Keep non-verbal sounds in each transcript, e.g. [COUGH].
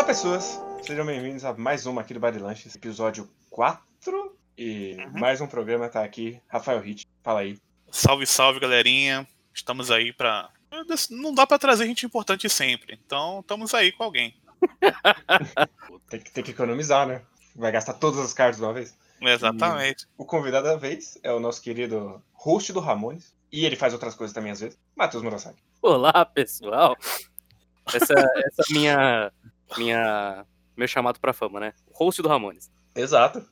Olá, pessoas! Sejam bem-vindos a mais uma aqui do Bar de Lanches, episódio 4. E Uhum. mais um programa tá aqui. Rafael Hit, fala aí. Salve, salve, galerinha. Estamos aí pra. Não dá pra trazer gente importante sempre. Então, estamos aí com alguém. [LAUGHS] Tem que, tem que economizar, né? Vai gastar todas as cartas de uma vez. Exatamente. O convidado da vez é o nosso querido host do Ramones. E ele faz outras coisas também às vezes. Matheus Murasaki. Olá, pessoal. Essa essa minha minha meu chamado pra fama, né? Host do Ramones. Exato.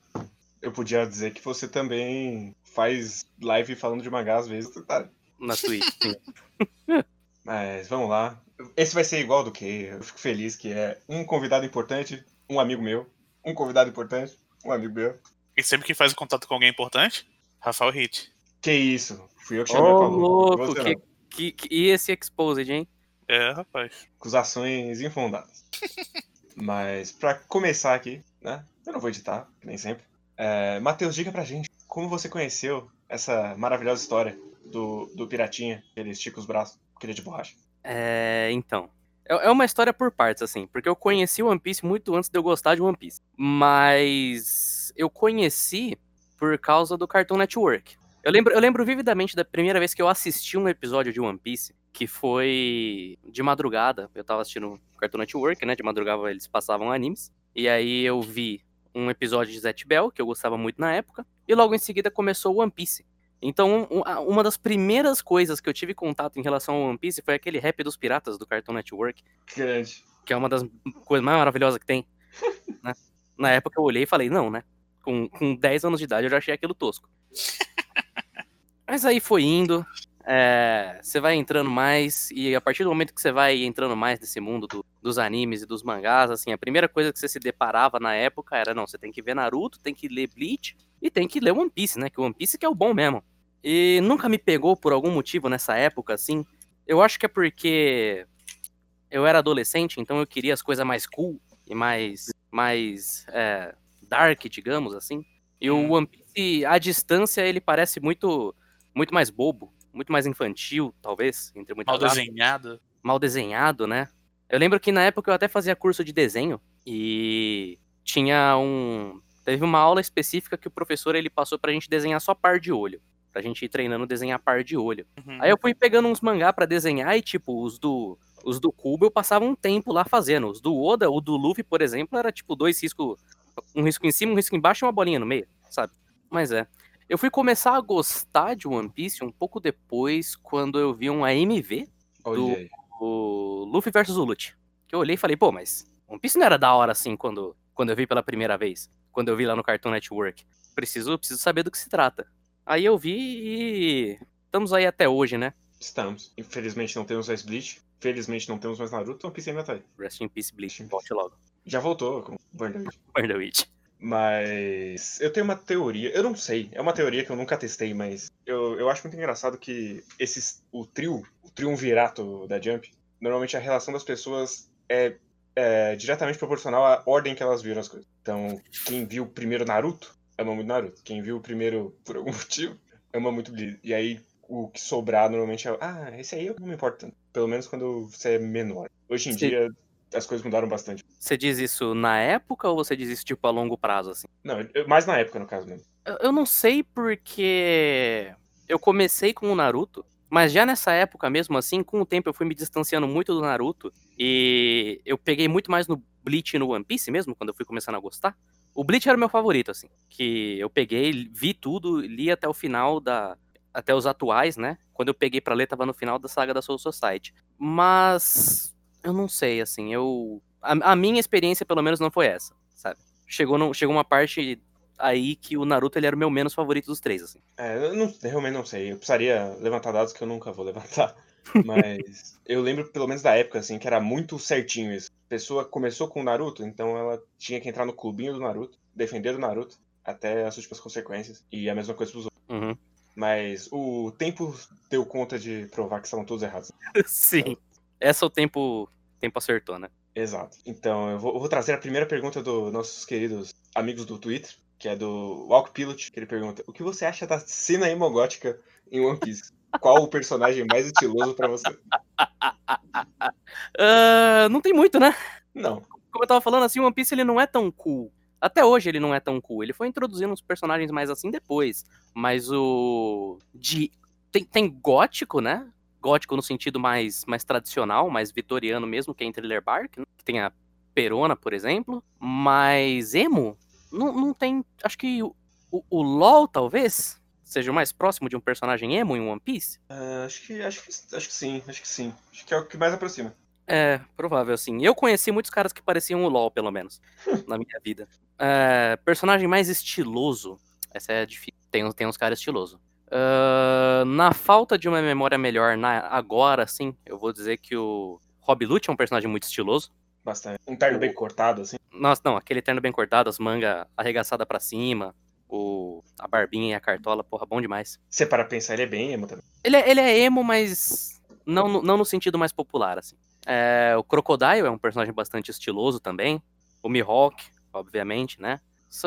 Eu podia dizer que você também faz live falando de mangá às vezes. Tá? Na Twitch. [LAUGHS] sim. Mas vamos lá. Esse vai ser igual do que eu fico feliz que é um convidado importante, um amigo meu. Um convidado importante, um amigo meu. E sempre que faz contato com alguém importante, Rafael Hit. Que isso? Fui eu que chamei falou. louco, Você que, que, que- e esse exposed, hein? É, rapaz. Acusações infundadas. [LAUGHS] Mas pra começar aqui, né? Eu não vou editar, nem sempre. É, Matheus, diga pra gente como você conheceu essa maravilhosa história do, do Piratinha, que ele estica os braços, que ele é de borracha. É, então. É é uma história por partes, assim, porque eu conheci One Piece muito antes de eu gostar de One Piece. Mas eu conheci por causa do Cartoon Network. Eu lembro, eu lembro vividamente da primeira vez que eu assisti um episódio de One Piece, que foi de madrugada. Eu tava assistindo Cartoon Network, né? De madrugada eles passavam animes. E aí eu vi um episódio de Zet Bell, que eu gostava muito na época. E logo em seguida começou o One Piece. Então, um- uma das primeiras coisas que eu tive contato em relação ao One Piece foi aquele rap dos piratas do Cartoon Network, Grande. que é uma das coisas mais maravilhosas que tem. [LAUGHS] né? Na época eu olhei e falei, não, né? Com, com 10 anos de idade eu já achei aquilo tosco. [LAUGHS] Mas aí foi indo, é, você vai entrando mais, e a partir do momento que você vai entrando mais nesse mundo do- dos animes e dos mangás, assim, a primeira coisa que você se deparava na época era, não, você tem que ver Naruto, tem que ler Bleach, e tem que ler One Piece, né? Que One Piece que é o bom mesmo. E nunca me pegou por algum motivo nessa época, assim. Eu acho que é porque eu era adolescente, então eu queria as coisas mais cool e mais, mais é, dark, digamos assim. E o Hum. One Piece, à distância, ele parece muito, muito mais bobo, muito mais infantil, talvez, entre muitas Mal aspas desenhado. mal desenhado, né? Eu lembro que na época eu até fazia curso de desenho e tinha um. Teve uma aula específica que o professor ele passou pra gente desenhar só par de olho. Pra gente ir treinando desenhar par de olho. Uhum. Aí eu fui pegando uns mangá pra desenhar e, tipo, os do. Os do Cubo eu passava um tempo lá fazendo. Os do Oda, o do Luffy, por exemplo, era tipo dois riscos. Um risco em cima, um risco embaixo e uma bolinha no meio, sabe? Mas é. Eu fui começar a gostar de One Piece um pouco depois, quando eu vi um AMV Do- o Luffy versus Ulut. Que eu olhei e falei, pô, mas One Piece não era da hora assim quando, quando eu vi pela primeira vez. Quando eu vi lá no Cartoon Network. Preciso, preciso saber do que se trata. Aí eu vi e. Estamos aí até hoje, né? Estamos. Infelizmente não temos mais Bleach. Felizmente não temos mais Naruto. One Piece ainda tá aí. Rest in Peace, Bleach. Volte logo. Já voltou com Witch. Mas eu tenho uma teoria, eu não sei, é uma teoria que eu nunca testei, mas eu, eu acho muito engraçado que esses, o trio, o triunvirato da Jump, normalmente a relação das pessoas é, é diretamente proporcional à ordem que elas viram as coisas. Então, quem viu primeiro Naruto, ama muito Naruto. Quem viu primeiro, [LAUGHS] por algum motivo, ama muito Bleach. E aí, o que sobrar normalmente é, ah, esse aí eu não me importo tanto. Pelo menos quando você é menor. Hoje em Sim. dia, as coisas mudaram bastante. Você diz isso na época ou você diz isso tipo a longo prazo, assim? Não, eu- mais na época, no caso mesmo. Eu, eu não sei porque eu comecei com o Naruto, mas já nessa época mesmo assim, com o tempo eu fui me distanciando muito do Naruto e eu peguei muito mais no Bleach e no One Piece mesmo, quando eu fui começando a gostar. O Bleach era o meu favorito, assim, que eu peguei, vi tudo, li até o final da até os atuais, né? Quando eu peguei pra ler tava no final da saga da Soul Society. Mas eu não sei, assim, eu a, a minha experiência pelo menos não foi essa, sabe? Chegou no, chegou uma parte aí que o Naruto ele era o meu menos favorito dos três, assim. É, eu não, realmente não sei. Eu precisaria levantar dados que eu nunca vou levantar. [LAUGHS] Mas eu lembro, pelo menos da época, assim, que era muito certinho isso. A pessoa começou com o Naruto, então ela tinha que entrar no clubinho do Naruto, defender o Naruto, até as últimas consequências. E a mesma coisa pros outros. Uhum. Mas o tempo deu conta de provar que estavam todos errados. [LAUGHS] Sim. Essa o tempo, o tempo acertou, né? Exato. Então, eu vou, eu vou trazer a primeira pergunta dos nossos queridos amigos do Twitter, que é do Walk Pilot, que ele pergunta: O que você acha da cena emogótica em One Piece? Qual o personagem mais estiloso pra você? [LAUGHS] Ah, não tem muito, né? Não. Como eu tava falando, assim, o One Piece ele não é tão cool. Até hoje ele não é tão cool. Ele foi introduzindo uns personagens mais assim depois. Mas o. De... Tem, tem gótico, né? Gótico no sentido mais, mais tradicional, mais vitoriano mesmo, que é em Thriller Bark, né? que tem a Perona, por exemplo. Mas emo, não, não tem. Acho que o, o, o LOL, talvez, seja o mais próximo de um personagem emo em One Piece. Ah, acho, que, acho, que, acho que sim, acho que sim. Acho que é o que mais aproxima. É, provável, sim. Eu conheci muitos caras que pareciam o LOL, pelo menos, [LAUGHS] na minha vida. É, personagem mais estiloso. Essa é difícil. Tem, tem uns caras estilosos. Uh, na falta de uma memória melhor na, agora, sim, eu vou dizer que o Rob Lute é um personagem muito estiloso. Bastante. Um terno bem cortado, assim. Nossa, não, aquele terno bem cortado, as mangas arregaçadas para cima, o, a barbinha e a cartola, porra, bom demais. Você para pensar, ele é bem emo também. Ele é, ele é emo, mas não, não no sentido mais popular, assim. É, o Crocodile é um personagem bastante estiloso também. O Mihawk, obviamente, né?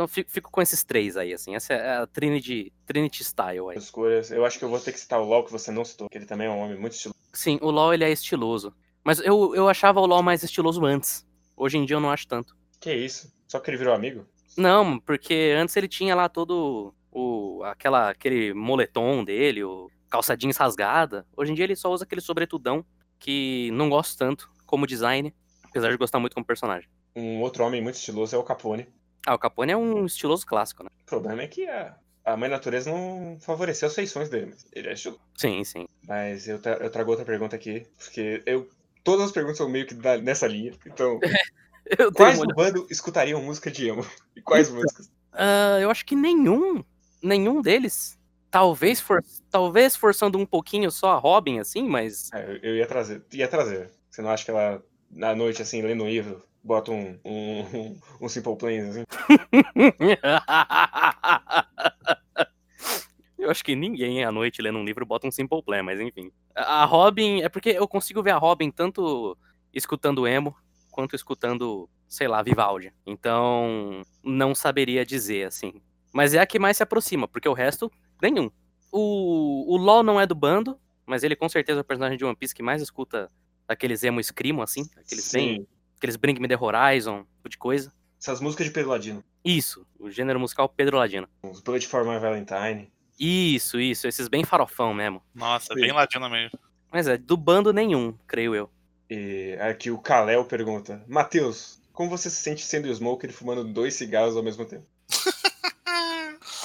Fico, fico, com esses três aí, assim. Essa é a Trinity, Trinity Style aí. Escolhas. Eu acho que eu vou ter que citar o LoL, que você não citou, que ele também é um homem muito estiloso. Sim, o LoL ele é estiloso. Mas eu, eu achava o LoL mais estiloso antes. Hoje em dia eu não acho tanto. Que isso? Só que ele virou amigo? Não, porque antes ele tinha lá todo o aquela aquele moletom dele, o calça jeans rasgada. Hoje em dia ele só usa aquele sobretudão que não gosto tanto como design, apesar de gostar muito como personagem. Um outro homem muito estiloso é o Capone. Ah, o Capone é um estiloso clássico, né? O problema é que a, a mãe natureza não favoreceu as feições dele, mas ele é estiloso. Sim, sim. Mas eu, tra eu trago outra pergunta aqui, porque eu todas as perguntas são meio que da, nessa linha, então... [LAUGHS] quais do bando escutariam música de emo? [LAUGHS] E quais músicas? Uh, eu acho que nenhum. Nenhum deles. Talvez, for, talvez forçando um pouquinho só a Robin, assim, mas. É, eu ia trazer. Ia trazer. Você não acha que ela, na noite, assim, lendo um livro, bota um, um, um Simple Plan, assim? [LAUGHS] eu acho que ninguém à noite lendo um livro bota um Simple Plan, mas enfim. A Robin. É porque eu consigo ver a Robin tanto escutando emo quanto escutando, sei lá, Vivaldi. Então, não saberia dizer, assim. Mas é a que mais se aproxima, porque o resto nenhum. O, o LOL não é do bando, mas ele com certeza é o personagem de One Piece que mais escuta aqueles emo screamo, assim. Aqueles Sim. bem. Aqueles Bring Me The Horizon, tipo de coisa. Essas músicas de Pedro Ladino. Isso, o gênero musical Pedro Ladino. Os Blood for My Valentine. Isso, isso, esses bem farofão mesmo. Nossa, Sim. bem ladino mesmo. Mas é, do bando nenhum, creio eu. E aqui o Kalel pergunta: Matheus, como você se sente sendo o Smoker e fumando dois cigarros ao mesmo tempo? [LAUGHS]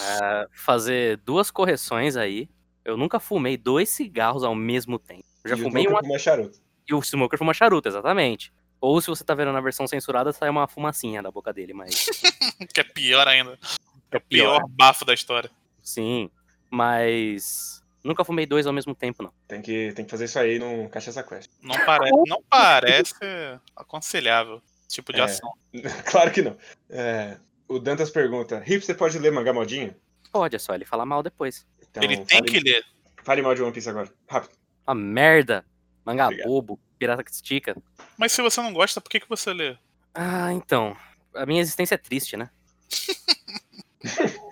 É, fazer duas correções aí. Eu nunca fumei dois cigarros ao mesmo tempo. Eu já e fumei o um Smoker fuma charuto. e o Smoker fuma charuto, exatamente. Ou se você tá vendo na versão censurada, sai uma fumacinha da boca dele, mas. [LAUGHS] Que é pior ainda. É Pior bafo da história. Sim. Mas. Nunca fumei dois ao mesmo tempo, não. Tem que, tem que fazer isso aí no Cachaça Quest. Não, pare... não parece aconselhável esse tipo de É. ação. [LAUGHS] claro que não. É, o Dantas pergunta: Hipster pode ler mangá modinho? Pode, é só ele falar mal depois. Então, Ele tem fale, que ler. Fale mal de One Piece agora. Rápido. Uma merda. Mangá Obrigado. bobo, pirata que estica. Mas se você não gosta, por que, que você lê? Ah, então. A minha existência é triste, né? [LAUGHS]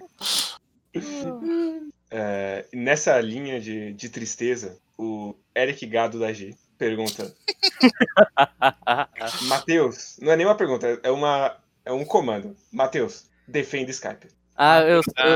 É, nessa linha de, de tristeza, o Eric Gado da G pergunta: [LAUGHS] Matheus, não é nem uma pergunta, é, uma, é um comando. Matheus, defenda Skype. Ah, eu, eu,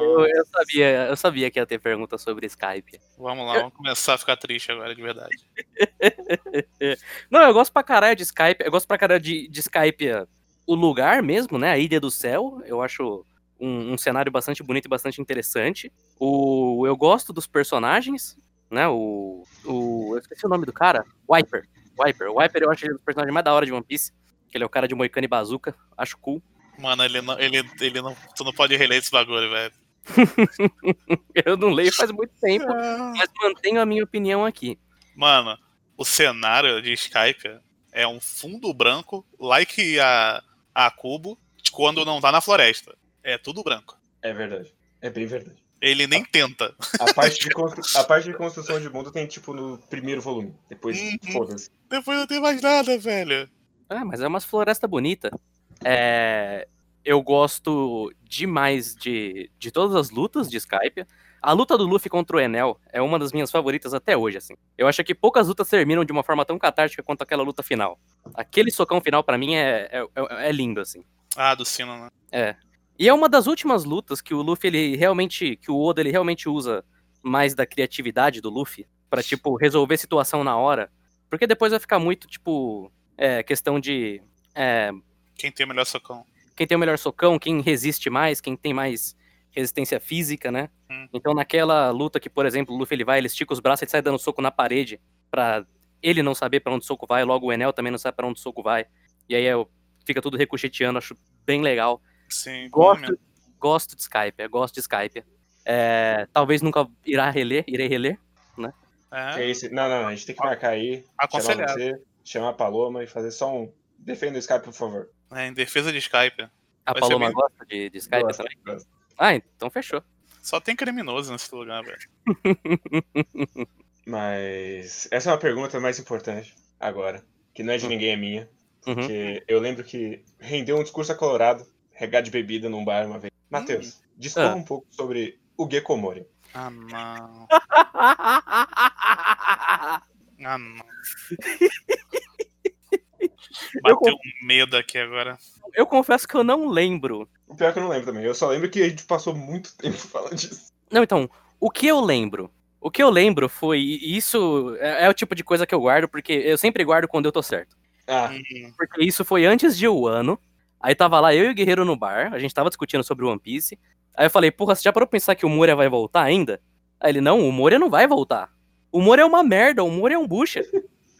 eu, eu sabia, eu sabia que ia ter pergunta sobre Skype. Vamos lá, vamos começar a ficar triste agora, de verdade. [LAUGHS] Não, eu gosto pra caralho de Skype. Eu gosto pra caralho de, de Skype é, o lugar mesmo, né? A Ilha do Céu. Eu acho um, um cenário bastante bonito e bastante interessante. O, eu gosto dos personagens, né? O, o. Eu esqueci o nome do cara. Wiper. Wiper. O Wiper eu acho ele o personagem mais da hora de One Piece. Que ele é o cara de Moicano e Bazooka. Acho cool. Mano, ele não, ele, ele não. Tu não pode reler esse bagulho, velho. [LAUGHS] Eu não leio faz muito tempo, [LAUGHS] mas mantenho a minha opinião aqui. Mano, o cenário de Skype é um fundo branco, like a, a cubo, quando não tá na floresta. É tudo branco. É verdade. É bem verdade. Ele nem tenta. A parte de, [LAUGHS] constru- a parte de construção de mundo tem, tipo, no primeiro volume. Depois, Uhum. foda-se. Depois não tem mais nada, velho. Ah, mas é umas floresta bonita. É, eu gosto demais de, de todas as lutas de Skype. A luta do Luffy contra o Enel é uma das minhas favoritas até hoje, assim. Eu acho que poucas lutas terminam de uma forma tão catártica quanto aquela luta final. Aquele socão final, pra mim, é, é, é- é lindo, assim. Ah, do sino, né? É. E é uma das últimas lutas que o Luffy, ele realmente. que o Oda ele realmente usa mais da criatividade do Luffy pra, tipo, resolver situação na hora. Porque depois vai ficar muito, tipo, é, questão de. é, Quem tem o melhor socão? quem tem o melhor socão, quem resiste mais, quem tem mais resistência física, né? Hum. Então naquela luta que, por exemplo, o Luffy ele vai, ele estica os braços e sai dando soco na parede pra ele não saber pra onde o soco vai, logo o Enel também não sabe pra onde o soco vai. E aí é, fica tudo ricocheteando, acho bem legal. Sim, Gosto, gosto de Skype, gosto de Skype. É, talvez nunca irá reler, irei reler. É, É esse- Não, não, a gente tem que marcar aí, chamar aconselhado. você, chamar a Paloma e fazer só um. Defenda o Skype, por favor. É, em defesa de Skype. A Vai Paloma bem- gosta de, de Skype Gosta, também? gosta. Ah, então fechou. Só tem criminoso nesse lugar, velho. [LAUGHS] Mas essa é uma pergunta mais importante agora, que não é de Hum. ninguém, é minha. Uhum. Porque eu lembro que rendeu um discurso acolorado, regado de bebida num bar uma vez. Matheus, discorra Ah. um pouco sobre o Gekomori. Ah, não. [LAUGHS] Ah, não. [LAUGHS] Bateu um medo aqui agora. Eu confesso que eu não lembro. O pior é que eu não lembro também. Eu só lembro que a gente passou muito [LAUGHS] tempo falando disso. Não, então, o que eu lembro? O que eu lembro foi. e Isso é, é o tipo de coisa que eu guardo, porque eu sempre guardo quando eu tô certo. Ah, Hum, Porque isso foi antes de Wano. Aí tava lá eu e o Guerreiro no bar, a gente tava discutindo sobre One Piece. Aí eu falei, porra, você já parou pra pensar que o Moria vai voltar ainda? Aí ele, não, o Moria não vai voltar. O Moria é uma merda, o Moria é um bucha.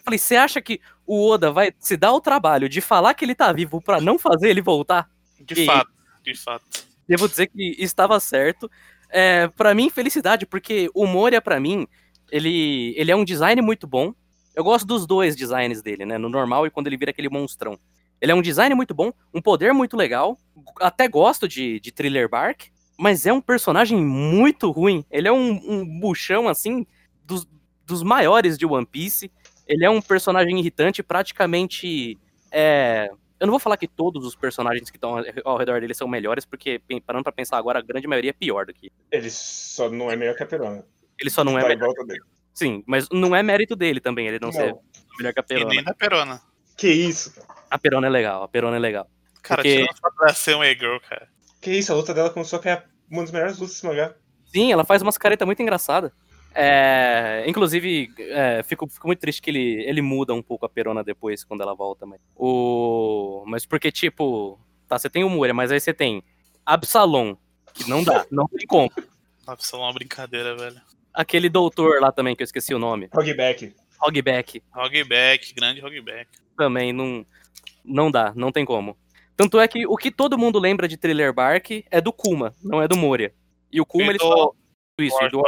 Falei, você acha que o Oda vai se dar o trabalho de falar que ele tá vivo pra não fazer ele voltar? de E- fato, de fato. devo dizer que estava certo. É, para mim, felicidade, porque o Moria, pra mim, ele, ele é um design muito bom. Eu gosto dos dois designs dele, né? No normal e quando ele vira aquele monstrão. Ele é um design muito bom, um poder muito legal. Até gosto de, de Thriller Bark, mas é um personagem muito ruim. Ele é um, um buchão, assim, dos, dos maiores de One Piece. Ele é um personagem irritante, praticamente. É, eu não vou falar que todos os personagens que estão ao redor dele são melhores, porque parando pra pensar agora, a grande maioria é pior do que. ele só não é melhor que a Perona. Ele só não é tá melhor. Sim, mas não é mérito dele também, ele não, Não. ser melhor que a E Perona. nem da Perona. Que isso, cara? A Perona é legal, a Perona é legal. Cara, Porque- tirando só pra ser um e-girl, cara. Que isso, a luta dela com o Sop é uma das melhores lutas desse mangá. Sim, ela faz umas caretas muito engraçadas. É, inclusive, é, fico, fico muito triste que ele, ele muda um pouco a Perona depois, quando ela volta. Mas, o, mas porque, tipo, tá, você tem o Moria, mas aí você tem Absalom, que não dá, [LAUGHS] não tem como. Nossa, é uma brincadeira, velho. Aquele doutor lá também, que eu esqueci o nome, Hogback. Hogback, Hogback, grande Hogback. também não, não dá, não tem como. Tanto é que o que todo mundo lembra de Thriller Bark é do Kuma, não é do Moria. E o Kuma, E ele do só... Isso, do.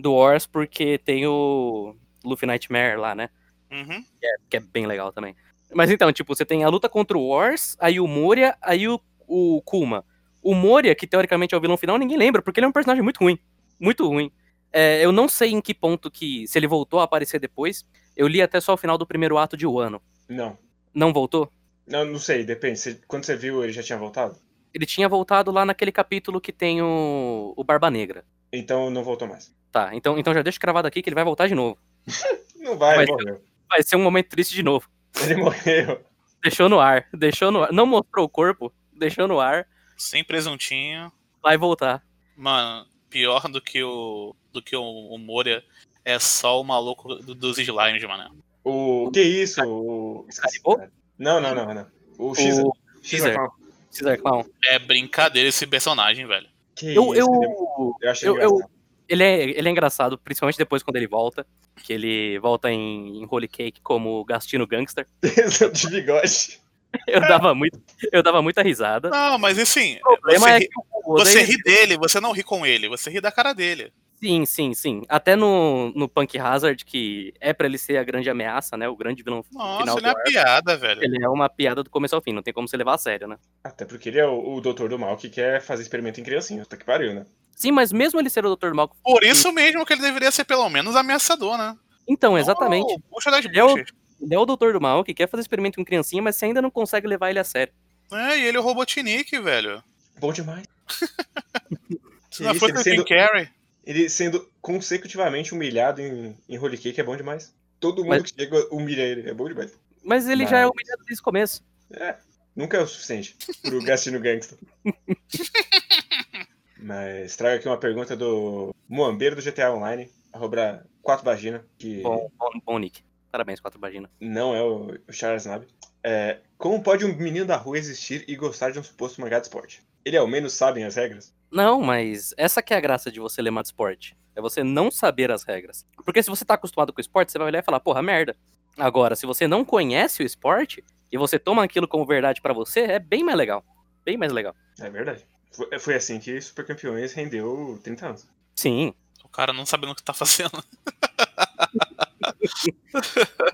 Do Wars, porque tem o Luffy Nightmare lá, né? Uhum. que é bem legal também. Mas então, tipo, você tem a luta contra o Wars, aí o Moria, aí o, o Kuma. O Moria, que teoricamente é o vilão final, ninguém lembra, porque ele é um personagem muito ruim. Muito ruim. É, eu não sei em que ponto que. Se ele voltou a aparecer depois. Eu li até só o final do primeiro ato de Wano. Não. Não voltou? Não, não sei, depende. Você- quando você viu, ele já tinha voltado? Ele tinha voltado lá naquele capítulo que tem o, o Barba Negra. Então não voltou mais. Tá, então, então já deixa cravado aqui que ele vai voltar de novo. [LAUGHS] Não vai, Vai morreu. Vai ser um momento triste de novo. Ele morreu. Deixou no ar, deixou no ar. Não mostrou o corpo, deixou no ar, Sem presuntinho. vai voltar. Mano, pior do que o. do que o, o Moria é só o maluco do- dos slimes, mano. O. Que isso? O. Não, não, não, não. O X Caesar. Caesar Clown. É brincadeira esse personagem, velho. Que Eu, isso? eu, ele- eu achei eu- eu- engraçado. ele, é, ele é engraçado, principalmente depois quando ele volta. Que ele volta em, em Holy Cake como Gastino Gangster. [LAUGHS] de bigode. [LAUGHS] Eu dava, muito, eu dava muita risada. Não, mas assim, O problema você, é ri, que o Oda, você ele- ri dele, você não ri com ele, você ri da cara dele. Sim, sim, sim. Até no, no Punk Hazard, que é pra ele ser a grande ameaça, né? O grande vilão Nossa, final ele do é uma piada, velho. Ele é uma piada do começo ao fim, não tem como você levar a sério, né? Até porque ele é o, o doutor do mal que quer fazer experimento em criancinha. Puta que pariu, né? Sim, mas mesmo ele ser o Dr. Malcolm. Por isso mesmo que ele deveria ser pelo menos ameaçador, né? Então, exatamente. Oh, puxa das Ele é o-. Ele é o Doutor do Mal que quer fazer experimento com criancinha, mas você ainda não consegue levar ele a sério. É, e ele é o Robotnik, velho. Bom demais. Se não fosse o Tim sendo- Carrey. Ele sendo consecutivamente humilhado em, em Holy Cake é bom demais. Todo mundo Mas- que chega humilha ele, é bom demais. Mas ele já é Mas- humilhado desde o começo. É, nunca é o suficiente pro [LAUGHS] Gastino Gangsta. Mas trago aqui uma pergunta do Moambeiro do GTA Online, arroba 4 vagina, que Bom, bom, bom Nick. Parabéns, quatro vagina. não é o, o Charles Nab. É, como pode um menino da rua existir e gostar de um suposto mangá de esporte? Ele ao menos sabem as regras? Não, mas essa que é a graça de você ler de esporte. É você não saber as regras. Porque se você tá acostumado com o esporte, você vai olhar e falar, porra, merda. Agora, se você não conhece o esporte e você toma aquilo como verdade pra você, é bem mais legal. Bem mais legal. É verdade. Foi, foi assim que Super Campeões rendeu 30 anos. Sim. O cara não sabendo o que tá fazendo. [LAUGHS]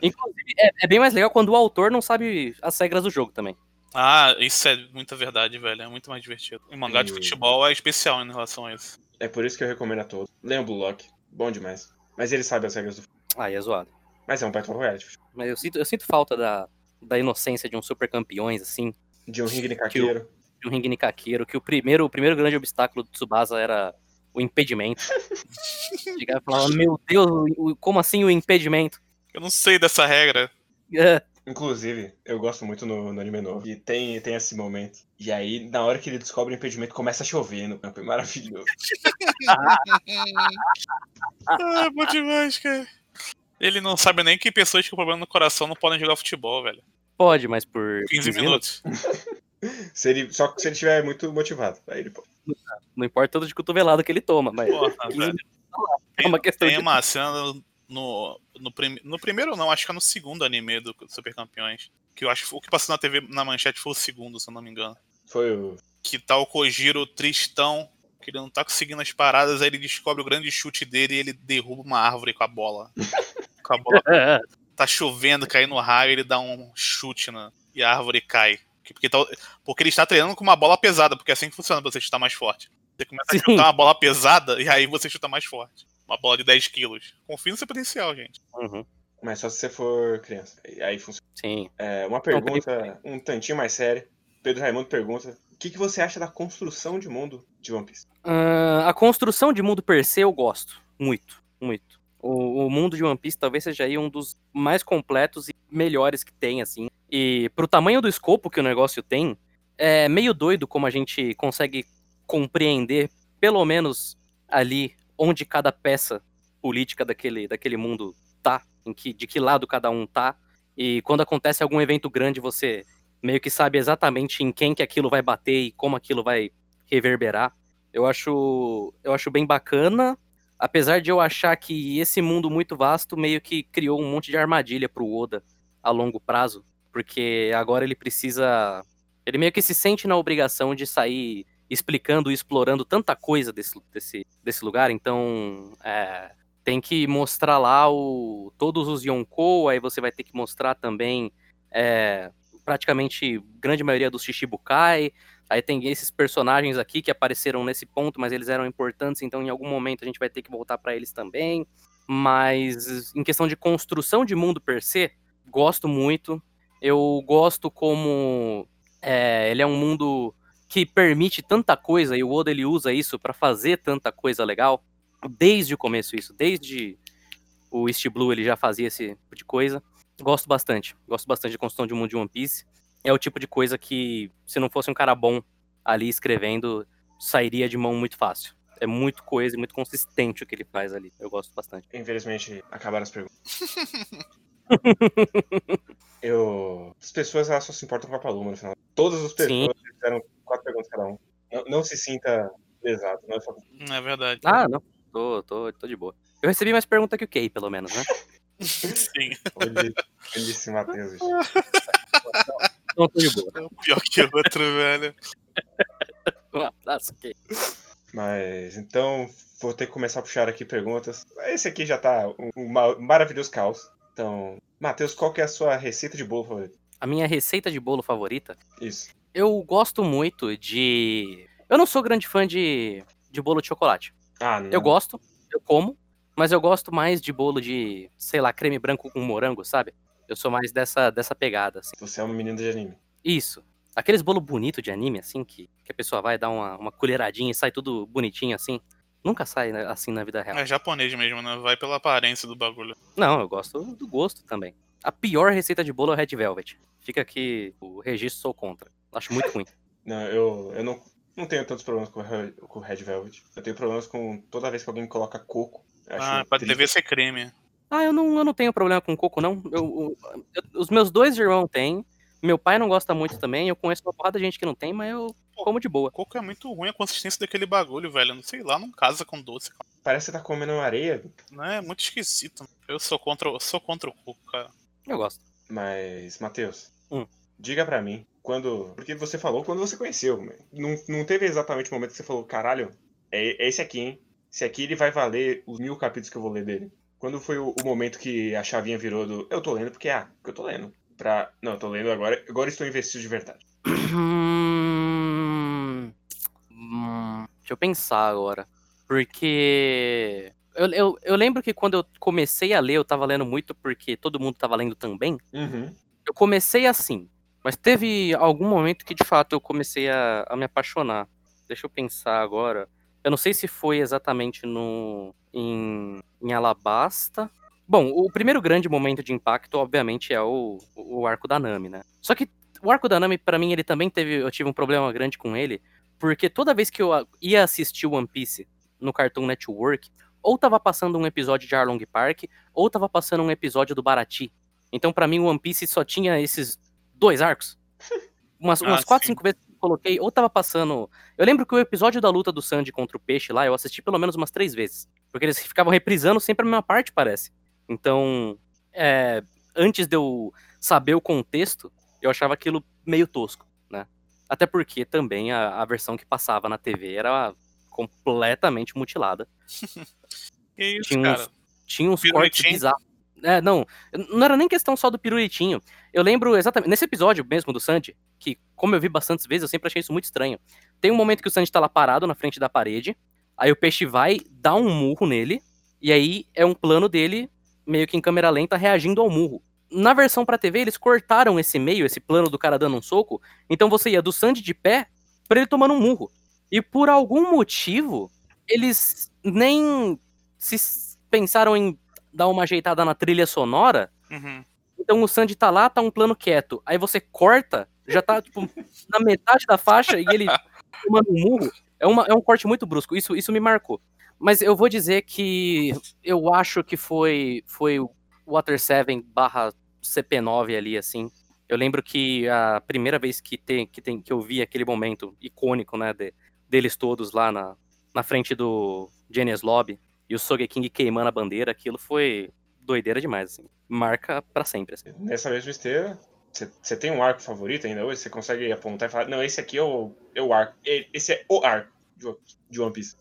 Inclusive, é, é bem mais legal quando o autor não sabe as regras do jogo também. Ah, isso é muita verdade, velho. É muito mais divertido. O mangá de E- futebol é especial em relação a isso. É por isso que eu recomendo a todos. Leiam Blue Lock, bom demais. Mas ele sabe as regras do Aí é zoado. Mas é um Battle Royale, tipo, Mas eu sinto, eu sinto falta da, da inocência de um super campeões, assim. de um ringue de caqueiro. De um ringue nicaqueiro, que o primeiro, o primeiro grande obstáculo do Tsubasa era o impedimento. [LAUGHS] Chegava e falava, meu Deus, como assim o impedimento? Eu não sei dessa regra. É, Inclusive, eu gosto muito no, no anime novo. E tem, tem esse momento. E aí, na hora que ele descobre o impedimento, começa a chover no campo. É maravilhoso. ah, bom demais, cara. Ele não sabe nem que pessoas com problema no coração não podem jogar futebol, velho. pode, mas por 15 minutos. [LAUGHS] Se ele, só que se ele estiver muito motivado. Aí ele pode. Não importa tanto de cotovelada que ele toma, mas Porra, 15 velho. minutos é uma questão Tem de... uma cena no, no, prim- no primeiro, não, acho que é no segundo anime do Super Campeões. Que eu acho que o que passou na TV na manchete foi o segundo, se eu não me engano. Foi o. Que tá o Kojiro tristão, que ele não tá conseguindo as paradas, aí ele descobre o grande chute dele e ele derruba uma árvore com a bola. [LAUGHS] com a bola. Tá chovendo, caindo raio, ele dá um chute na, e a árvore cai. Porque, tá- porque ele está treinando com uma bola pesada, porque é assim que funciona pra você chutar mais forte. Você começa Sim. a chutar uma bola pesada e aí você chuta mais forte. Uma bola de 10 quilos. Confia no seu potencial, gente. Uhum, Mas só se você for criança. Aí- Aí funciona. sim. É, uma pergunta um tantinho mais séria. Pedro Raimundo pergunta: O que, que você acha da construção de mundo de One Piece? Ah, a construção de mundo per se eu gosto. Muito, muito. O, o mundo de One Piece talvez seja aí um dos mais completos e melhores que tem, assim. E pro tamanho do escopo que o negócio tem, é meio doido como a gente consegue compreender, pelo menos ali, onde cada peça política daquele, daquele mundo tá, em que, de que lado cada um tá. E quando acontece algum evento grande, você meio que sabe exatamente em quem que aquilo vai bater e como aquilo vai reverberar. Eu acho, eu acho bem bacana, apesar de eu achar que esse mundo muito vasto meio que criou um monte de armadilha pro Oda a longo prazo, porque agora ele precisa, ele meio que se sente na obrigação de sair explicando e explorando tanta coisa desse, desse, desse lugar, então é, tem que mostrar lá o, todos os Yonkou, aí você vai ter que mostrar também é, praticamente grande maioria dos Shishibukai, Aí tem esses personagens aqui que apareceram nesse ponto, mas eles eram importantes, então em algum momento a gente vai ter que voltar pra eles também. Mas em questão de construção de mundo per se, gosto muito. Eu gosto como é, ele é um mundo que permite tanta coisa e o Oda ele usa isso pra fazer tanta coisa legal. Desde o começo isso, desde o East Blue ele já fazia esse tipo de coisa. Gosto bastante, gosto bastante de construção de mundo de One Piece é o tipo de coisa que, se não fosse um cara bom ali escrevendo, sairia de mão muito fácil. É muito coisa e muito consistente o que ele faz ali. Eu gosto bastante. Infelizmente, acabaram as perguntas. [LAUGHS] Eu. As pessoas elas só se importam com a Paloma no final. Todas as pessoas fizeram quatro perguntas cada um. Não, não se sinta pesado, não é só. Não é verdade. Ah, não. Tô, tô, tô de boa. Eu recebi mais pergunta que o Kay, pelo menos, né? [LAUGHS] Sim. Se Matheus. Então tô de boa. É um pior que o outro, velho. Um abraço, Kay. Mas então, vou ter que começar a puxar aqui perguntas. Esse aqui já tá um, um ma- maravilhoso caos. Então, Matheus, qual que é a sua receita de bolo favorita? A minha receita de bolo favorita Isso. Eu gosto muito de. Eu não sou grande fã de, de bolo de chocolate. Ah, não. Eu gosto, eu como, mas eu gosto mais de bolo de, sei lá, creme branco com morango, sabe? Eu sou mais dessa, dessa pegada, assim. Você é uma menina de anime. Isso. Aqueles bolo bonito de anime, assim, que, que a pessoa vai dar uma, uma colheradinha e sai tudo bonitinho, assim. Nunca sai né, assim na vida real. É japonês mesmo, né? Vai pela aparência do bagulho. Não, eu gosto do gosto também. A pior receita de bolo é o Red Velvet. Fica aqui o registro, sou contra. Acho muito ruim. [LAUGHS] Não, eu, eu não, não tenho tantos problemas com, com Red Velvet. Eu tenho problemas com toda vez que alguém coloca coco. Ah, pra triste. Ser creme. Ah, eu não, eu não tenho problema com coco, não. Eu- eu- eu- os meus dois irmãos têm. Meu pai não gosta muito também. Eu conheço uma porrada de gente que não tem, mas eu como de boa. Coco é muito ruim a consistência daquele bagulho, velho. Não sei lá, não casa com doce. cara. Parece que você tá comendo areia, Não é muito esquisito. Eu sou contra, eu sou contra o coco, cara. Eu gosto. mas, Matheus, Hum. Diga pra mim, quando. Porque você falou quando você conheceu. Não, não teve exatamente o momento que você falou, caralho, é, é esse aqui, hein? Esse aqui ele vai valer os mil capítulos que eu vou ler dele. Quando foi o, o momento que a chavinha virou do. Eu tô lendo porque, ah, porque eu tô lendo. Pra. Não, eu tô lendo agora. Agora estou investido de verdade. Hum, deixa eu pensar agora. Porque. Eu, eu, eu lembro que quando eu comecei a ler, eu tava lendo muito porque todo mundo tava lendo também. Uhum. Eu comecei assim. Mas teve algum momento que de fato eu comecei a, a me apaixonar. Deixa eu pensar agora. Eu não sei se foi exatamente no em, em Alabasta. Bom, o primeiro grande momento de impacto, obviamente, é o, o arco da Nami, né? Só que o arco da Nami, pra mim, ele também teve. Eu tive um problema grande com ele. Porque toda vez que eu ia assistir One Piece no Cartoon Network, ou tava passando um episódio de Arlong Park, ou tava passando um episódio do Barati. Então, pra mim, o One Piece só tinha esses dois arcos. [LAUGHS] Umas, Ah, umas quatro, sim. cinco vezes que eu coloquei, ou tava passando. Eu lembro que o episódio da luta do Sandy contra o peixe lá, eu assisti pelo menos umas três vezes. Porque eles ficavam reprisando sempre a mesma parte, parece. Então, é, antes de eu saber o contexto, eu achava aquilo meio tosco, né? Até porque também a, a versão que passava na TV era completamente mutilada. [LAUGHS] Que isso, Tinha cara. uns, tinha uns cortes bizarros. É, não, não era nem questão só do pirulitinho. Eu lembro exatamente, nesse episódio mesmo do Sandy, que como eu vi bastantes vezes, eu sempre achei isso muito estranho. Tem um momento que o Sandy tá lá parado na frente da parede, aí o peixe vai, dá um murro nele, e aí é um plano dele, meio que em câmera lenta, reagindo ao murro. Na versão pra TV, eles cortaram esse meio, esse plano do cara dando um soco, então você ia do Sandy de pé pra ele tomando um murro. E por algum motivo, eles nem se pensaram em dar uma ajeitada na trilha sonora. Uhum. Então o Sandy tá lá, tá um plano quieto. Aí você corta, já tá, tipo, na metade da faixa e ele tomando um murro. É, uma, é um corte muito brusco. Isso, isso me marcou. Mas eu vou dizer que eu acho que foi, foi Water 7 barra CP9 ali, assim. Eu lembro que a primeira vez que, tem, que, tem, que eu vi aquele momento icônico, né, de- deles todos lá na, na frente do Genius Lobby e o Sogeking queimando a bandeira, aquilo foi doideira demais, assim. Marca pra sempre, assim. Nessa mesma esteira, você- tem um arco favorito ainda hoje? Você consegue apontar e falar, não, esse aqui é o, é o arco. E- Esse é o arco de One- Piece.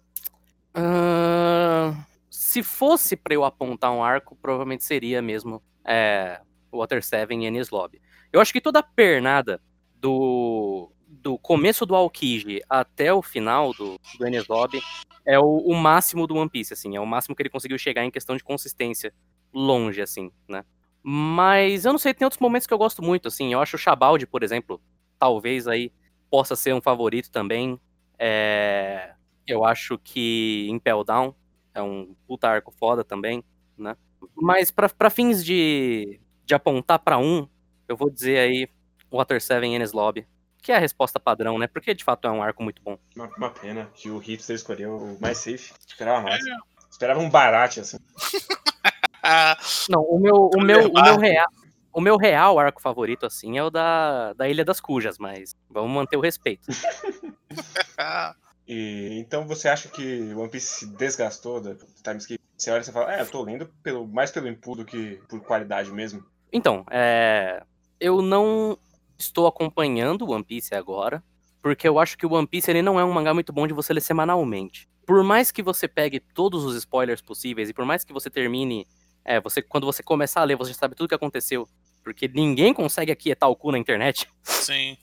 Ahn, se fosse pra eu apontar um arco, provavelmente seria mesmo é, Water 7 e Enies Lobby. Eu acho que toda a pernada do, do começo do Aokiji até o final do, do Enies Lobby é o, o máximo do One Piece, assim. É o máximo que ele conseguiu chegar em questão de consistência longe, assim, né? Mas eu não sei, tem outros momentos que eu gosto muito, assim. Eu acho o Chabaldi, por exemplo, talvez aí possa ser um favorito também. É, eu acho que Impel Down é um puta arco foda também, né? Mas pra, pra fins de, de apontar pra um, eu vou dizer aí Water 7 Enes Lobby, que é a resposta padrão, né? Porque de fato é um arco muito bom. Uma, uma pena que o hipster escolheu o mais safe. Esperava mais. Esperava um barate, assim. [LAUGHS] Ah, [LAUGHS] Não, o meu, o meu, o meu real. O meu real arco favorito, assim, é o da, da Ilha das Cujas, mas vamos manter o respeito. [LAUGHS] E, então você acha que One Piece se desgastou da time skip? Você olha e você fala, é, eu tô lendo pelo, mais pelo impu do que por qualidade mesmo. Então, é, eu não estou acompanhando o One Piece agora, porque eu acho que o One Piece ele não é um mangá muito bom de você ler semanalmente. Por mais que você pegue todos os spoilers possíveis e por mais que você termine, é, você quando você começar a ler, você já sabe tudo o que aconteceu, porque ninguém consegue aquietar o cu na internet. sim.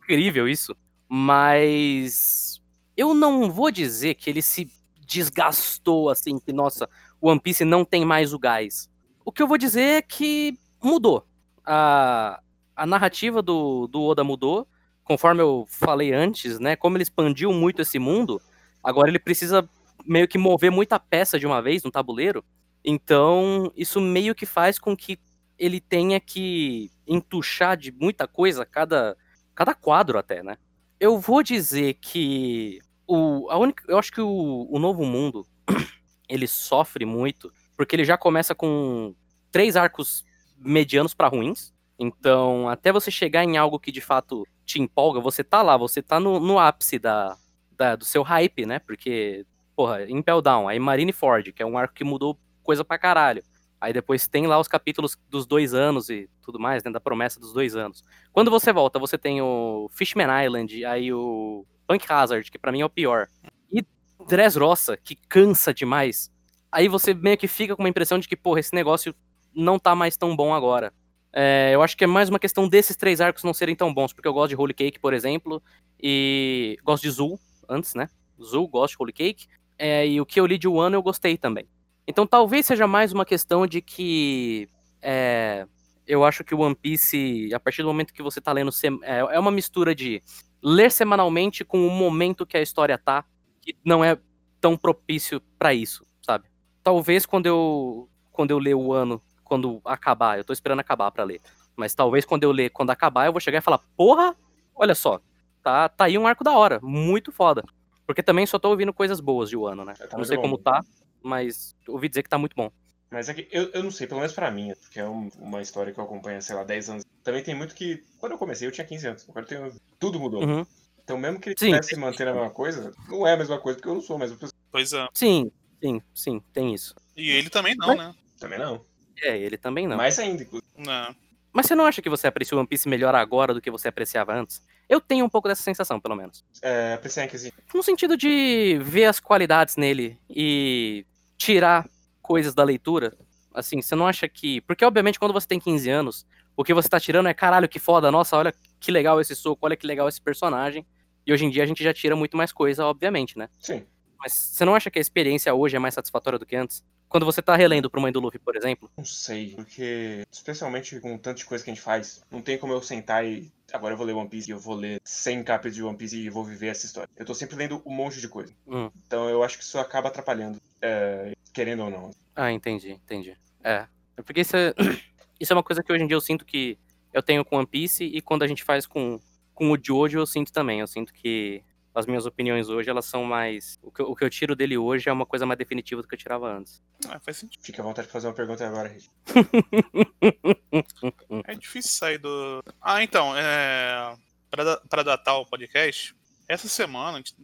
incrível isso. Mas eu não vou dizer que ele se desgastou assim, que nossa, o One Piece não tem mais o gás. O que eu vou dizer é que mudou. A, a narrativa do, do Oda mudou, conforme eu falei antes, né? Como ele expandiu muito esse mundo, agora ele precisa meio que mover muita peça de uma vez no tabuleiro. Então, isso meio que faz com que ele tenha que entuchar de muita coisa cada, cada quadro até, né? Eu vou dizer que o, a única, eu acho que o, o Novo Mundo [CLEARS THROAT] ele sofre muito porque ele já começa com três arcos medianos para ruins. Então, até você chegar em algo que de fato te empolga, você tá lá, você tá no, no ápice da, da, do seu hype, né? Porque, porra, Impel Down, aí Marineford, que é um arco que mudou coisa pra caralho. Aí depois tem lá os capítulos dos dois anos e tudo mais, né? Da promessa dos dois anos. Quando você volta, você tem o Fishman Island, aí o Punk Hazard, que para mim é o pior. E Dressrosa, que cansa demais. Aí você meio que fica com uma impressão de que, porra, esse negócio não tá mais tão bom agora. É, eu acho que é mais uma questão desses três arcos não serem tão bons, porque eu gosto de Holy Cake, por exemplo, e gosto de Zul antes, né? Zul, gosto de Holy Cake. É, e o que eu li de Wano eu gostei também. Então talvez seja mais uma questão de que é, eu acho que o One Piece, a partir do momento que você tá lendo, é, é uma mistura de ler semanalmente com o momento que a história tá, que não é tão propício para isso, sabe? Talvez quando eu quando eu ler o ano, quando acabar, eu tô esperando acabar para ler. Mas talvez quando eu ler, quando acabar, eu vou chegar e falar: "Porra, olha só, tá tá aí um arco da hora, muito foda". Porque também só tô ouvindo coisas boas de Wano, né? Tá não sei como tá, mas ouvi dizer que tá muito bom. Mas é que eu, eu não sei, pelo menos pra mim, que é um, uma história que eu acompanho, sei lá, 10 anos. Também tem muito que. Quando eu comecei, eu tinha 15 anos. Agora eu tenho. Tudo mudou. Uhum. Então, mesmo que ele estivesse mantendo a mesma coisa, não é a mesma coisa, porque eu não sou a mesma pessoa. Pois é. Sim, sim, sim, tem isso. E ele também não, Mas... né? Também não. É, ele também não. Mais ainda, inclusive. Não. Mas você não acha que você aprecia o One Piece melhor agora do que você apreciava antes? Eu tenho um pouco dessa sensação, pelo menos. É, apreciar que sim. No sentido de ver as qualidades nele e tirar coisas da leitura. Assim, você não acha que. Porque, obviamente, quando você tem 15 anos, o que você tá tirando é caralho, que foda, nossa, olha que legal esse soco, olha que legal esse personagem. E hoje em dia a gente já tira muito mais coisa, obviamente, né? Sim. Mas você não acha que a experiência hoje é mais satisfatória do que antes? Quando você tá relendo pro Mãe do Luffy, por exemplo? Não sei, porque especialmente com tantas coisas que a gente faz, não tem como eu sentar e agora eu vou ler One Piece e eu vou ler 100 capas de One Piece e vou viver essa história. Eu tô sempre lendo um monte de coisa. Hum. Então eu acho que isso acaba atrapalhando, é, querendo ou não. Ah, entendi, entendi. É. é porque isso é, [COUGHS] isso é uma coisa que hoje em dia eu sinto que eu tenho com One Piece e quando a gente faz com, com o Jojo eu sinto também. Eu sinto que as minhas opiniões hoje, elas são mais. O que, eu, o que eu tiro dele hoje é uma coisa mais definitiva do que eu tirava antes. Ah, faz sentido. Fica à vontade de fazer uma pergunta agora, [LAUGHS] É difícil sair do. Ah, então, é. Pra, pra datar o podcast, essa semana a gente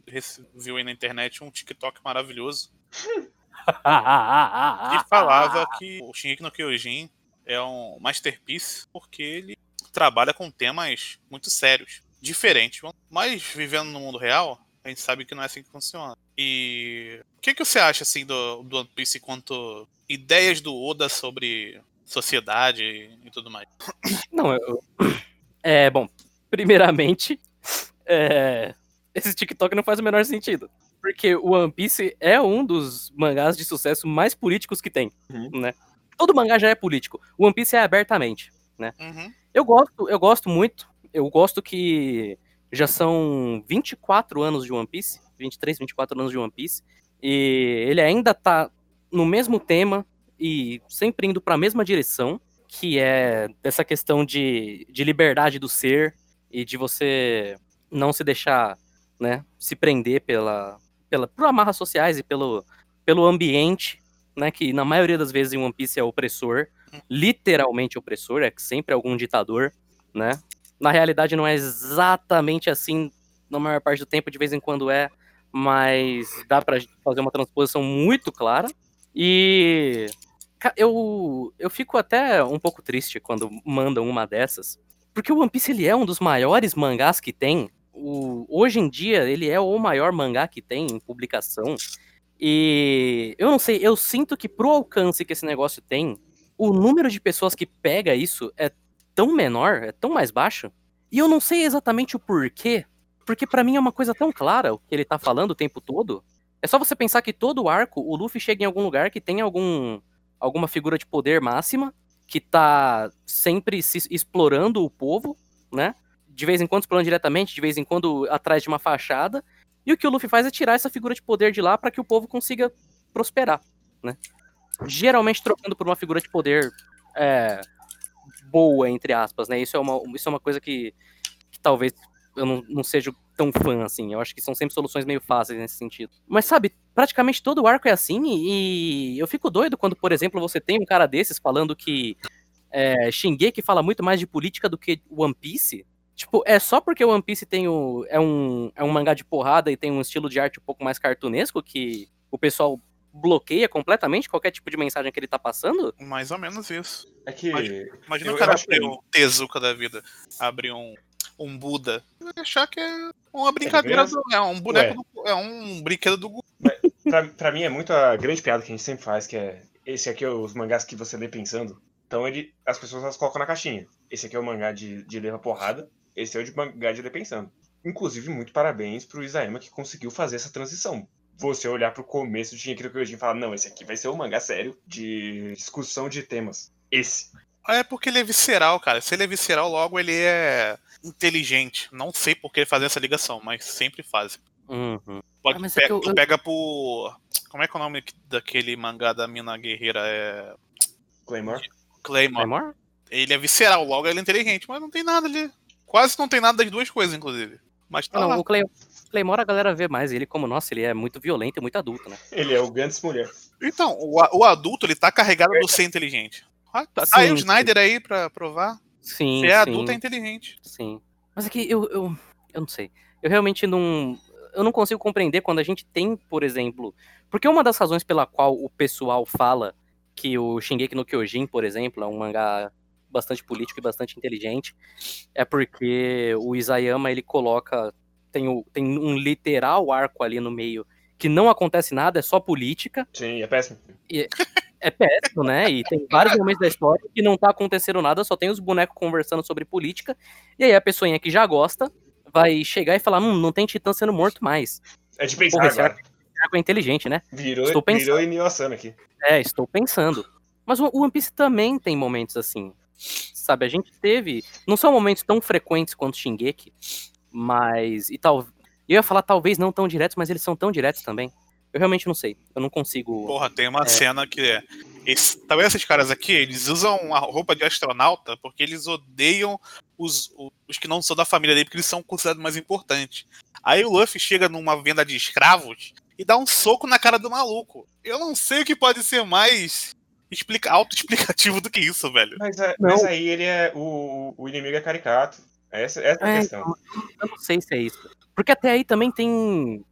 viu aí na internet um TikTok maravilhoso. [LAUGHS] que falava que o Shingeki no Kyojin é um masterpiece porque ele trabalha com temas muito sérios diferente. Mas vivendo no mundo real, a gente sabe que não é assim que funciona. E o que, que você acha assim do, do One Piece quanto ideias do Oda sobre sociedade e tudo mais? Não, eu. [COUGHS] É, bom, primeiramente, [LAUGHS] é, esse TikTok não faz o menor sentido. Porque o One Piece é um dos mangás de sucesso mais políticos que tem, uhum. né? Todo mangá já é político. O One Piece é abertamente, né? Uhum. Eu gosto, eu gosto muito eu gosto que já são 24 anos de One Piece, 23, 24 anos de One Piece, e ele ainda tá no mesmo tema e sempre indo para a mesma direção, que é dessa questão de, de liberdade do ser e de você não se deixar, né, se prender pela, pela por amarras sociais e pelo, pelo ambiente, né, que na maioria das vezes em One Piece é opressor, literalmente opressor, é sempre algum ditador, né? Na realidade, não é exatamente assim na maior parte do tempo, de vez em quando é, mas dá para fazer uma transposição muito clara. E eu, eu fico até um pouco triste quando mandam uma dessas, porque o One Piece ele é um dos maiores mangás que tem. O, hoje em dia, ele é o maior mangá que tem em publicação. E eu não sei, eu sinto que pro alcance que esse negócio tem, o número de pessoas que pega isso é tão menor, é tão mais baixo. E eu não sei exatamente o porquê, porque para mim é uma coisa tão clara o que ele tá falando o tempo todo. É só você pensar que todo o arco, o Luffy chega em algum lugar que tem algum alguma figura de poder máxima que tá sempre se explorando o povo, né? De vez em quando explorando diretamente, de vez em quando atrás de uma fachada. E o que o Luffy faz é tirar essa figura de poder de lá para que o povo consiga prosperar, né? Geralmente trocando por uma figura de poder é, boa, entre aspas, né? Isso é uma, isso é uma coisa que, que talvez eu não, não seja tão fã, assim. Eu acho que são sempre soluções meio fáceis nesse sentido. Mas, sabe, praticamente todo o arco é assim, e eu fico doido quando, por exemplo, você tem um cara desses falando que é, Shingeki fala muito mais de política do que One Piece. Tipo, é só porque One Piece tem o, é, um, é um mangá de porrada e tem um estilo de arte um pouco mais cartunesco que o pessoal bloqueia completamente qualquer tipo de mensagem que ele tá passando? Mais ou menos isso. É que. Imagina, imagina eu- o cara abrir um Tezuka da vida, abrir um, um Buda, vai achar que é uma brincadeira, mesmo? do, é um boneco, do, é um brinquedo do Gu. Pra, pra mim é muito a grande piada que a gente sempre faz, que é esse aqui é os mangás que você lê pensando. Então ele, as pessoas elas colocam na caixinha. Esse aqui é o mangá de, de ler a porrada, esse é o de mangá de ler pensando. Inclusive, muito parabéns pro Isayama que conseguiu fazer essa transição. Você olhar pro começo de Shingeki no Kyojin e falar, não, esse aqui vai ser um mangá sério de discussão de temas. Esse. É porque ele é visceral, cara. Se ele é visceral, logo ele é inteligente. Não sei por que fazer essa ligação, mas sempre fazem. Uhum. Pode, Ah, é pega, que eu- tu pega por. Como é que é o nome daquele mangá da mina guerreira? É. Claymore. Claymore. Claymore? Ele é visceral, logo ele é inteligente, mas não tem nada ali. Quase não tem nada das duas coisas, inclusive. Mas tá Não, lá. o Clay, Claymore a galera vê mais ele como, nossa, ele é muito violento e muito adulto, né? Ele é o Gantz mulher. Então, o, o adulto, ele tá carregado do ser inteligente. Ah, tá, tá aí o Sim, Snyder aí pra provar. Sim, Se é sim, adulto, é inteligente. sim. Mas é que eu, eu, eu não sei. Eu realmente não. Eu não consigo compreender quando a gente tem, por exemplo. Porque uma das razões pela qual o pessoal fala que o Shingeki no Kyojin, por exemplo, é um mangá bastante político e bastante inteligente, é porque o Isayama ele coloca tem, o, tem um literal arco ali no meio que não acontece nada, é só política. Sim, é péssimo. é péssimo, né? E tem vários momentos da história que não tá acontecendo nada, só tem os bonecos conversando sobre política. E aí a pessoinha que já gosta vai chegar e falar: hum, não tem titã sendo morto mais. É de pensar Porra, agora. arco, esse arco é inteligente, né? Virou, Estou pensando. virou Inuyasha aqui. É, estou pensando. Mas o o One Piece também tem momentos assim. Sabe, a gente teve. Não são momentos tão frequentes quanto Shingeki, mas. E tal. Eu ia falar talvez não tão diretos, mas eles são tão diretos também. Eu realmente não sei. Eu não consigo. Porra, tem uma É. cena que é. Esse, vendo esses caras aqui? Eles usam a roupa de astronauta porque eles odeiam os, os, que não são da família dele, porque eles são considerados mais importantes. Aí o Luffy chega numa venda de escravos e dá um soco na cara do maluco. Eu não sei o que pode ser mais explica, autoexplicativo do que isso, velho. Mas, é- Não. mas aí ele é. O, o inimigo é caricato. Essa, essa é a É, questão. Eu não sei se é isso. Porque até aí também tem.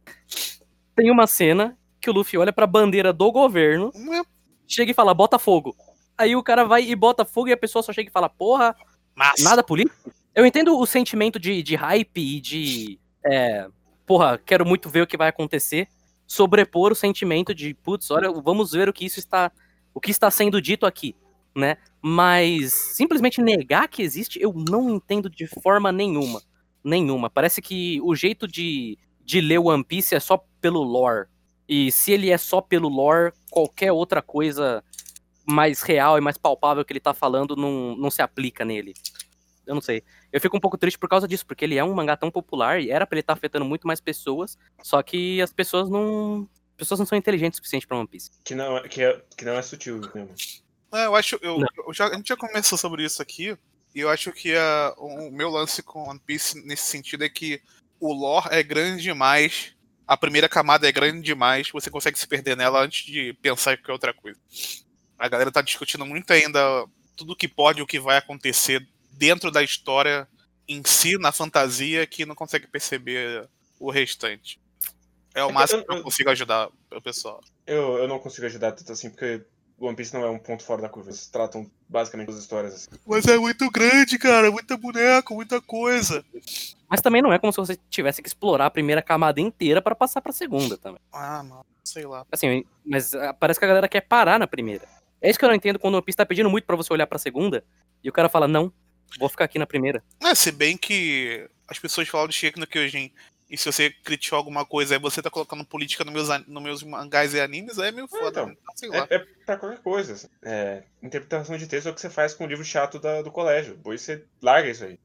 Tem uma cena que o Luffy olha pra bandeira do governo, é chega e fala, bota fogo. Aí o cara vai e bota fogo e a pessoa só chega e fala, porra, massa. nada político? Eu entendo o sentimento de, de hype e de. É, porra, quero muito ver o que vai acontecer. Sobrepor o sentimento de, putz, olha, vamos ver o que isso está. O que está sendo dito aqui, né? Mas simplesmente negar que existe, eu não entendo de forma nenhuma. Nenhuma. Parece que o jeito de, de ler One Piece é só pelo lore. E se ele é só pelo lore, qualquer outra coisa mais real e mais palpável que ele tá falando não, não se aplica nele. Eu não sei. Eu fico um pouco triste por causa disso, porque ele é um mangá tão popular e era pra ele estar afetando muito mais pessoas, só que as pessoas não. As pessoas não são inteligentes o suficiente pra One Piece. Que não, é- que é, que não é sutil. É, eu acho. Eu, eu já, a gente já conversou sobre isso aqui. E eu acho que a- o meu lance com One Piece nesse sentido é que o lore é grande demais. A primeira camada é grande demais. Você consegue se perder nela antes de pensar em qualquer outra coisa. A galera tá discutindo muito ainda tudo o que pode e o que vai acontecer dentro da história em si, na fantasia, que não consegue perceber o restante. É o É máximo eu- que eu eu- consigo ajudar o pessoal. Eu, eu não consigo ajudar tanto assim, porque One Piece não é um ponto fora da curva. Eles tratam basicamente as histórias assim. Mas é muito grande, cara. Muita boneca, muita coisa. Mas também não é como se você tivesse que explorar a primeira camada inteira pra passar pra segunda também. Ah, mano, sei lá. Assim, mas ah, parece que a galera quer parar na primeira. É isso que eu não entendo quando o One Piece tá pedindo muito pra você olhar pra segunda e o cara fala, não, vou ficar aqui na primeira. É, se bem que as pessoas falam de Shingeki no Kyojin e se você criticou alguma coisa aí você tá colocando política nos meus, nos meus mangás e animes, aí é meio foda. então. né? Então, sei lá. É, é pra qualquer coisa. assim. É, interpretação de texto é o que você faz com o livro chato da- do colégio. Depois você larga isso aí.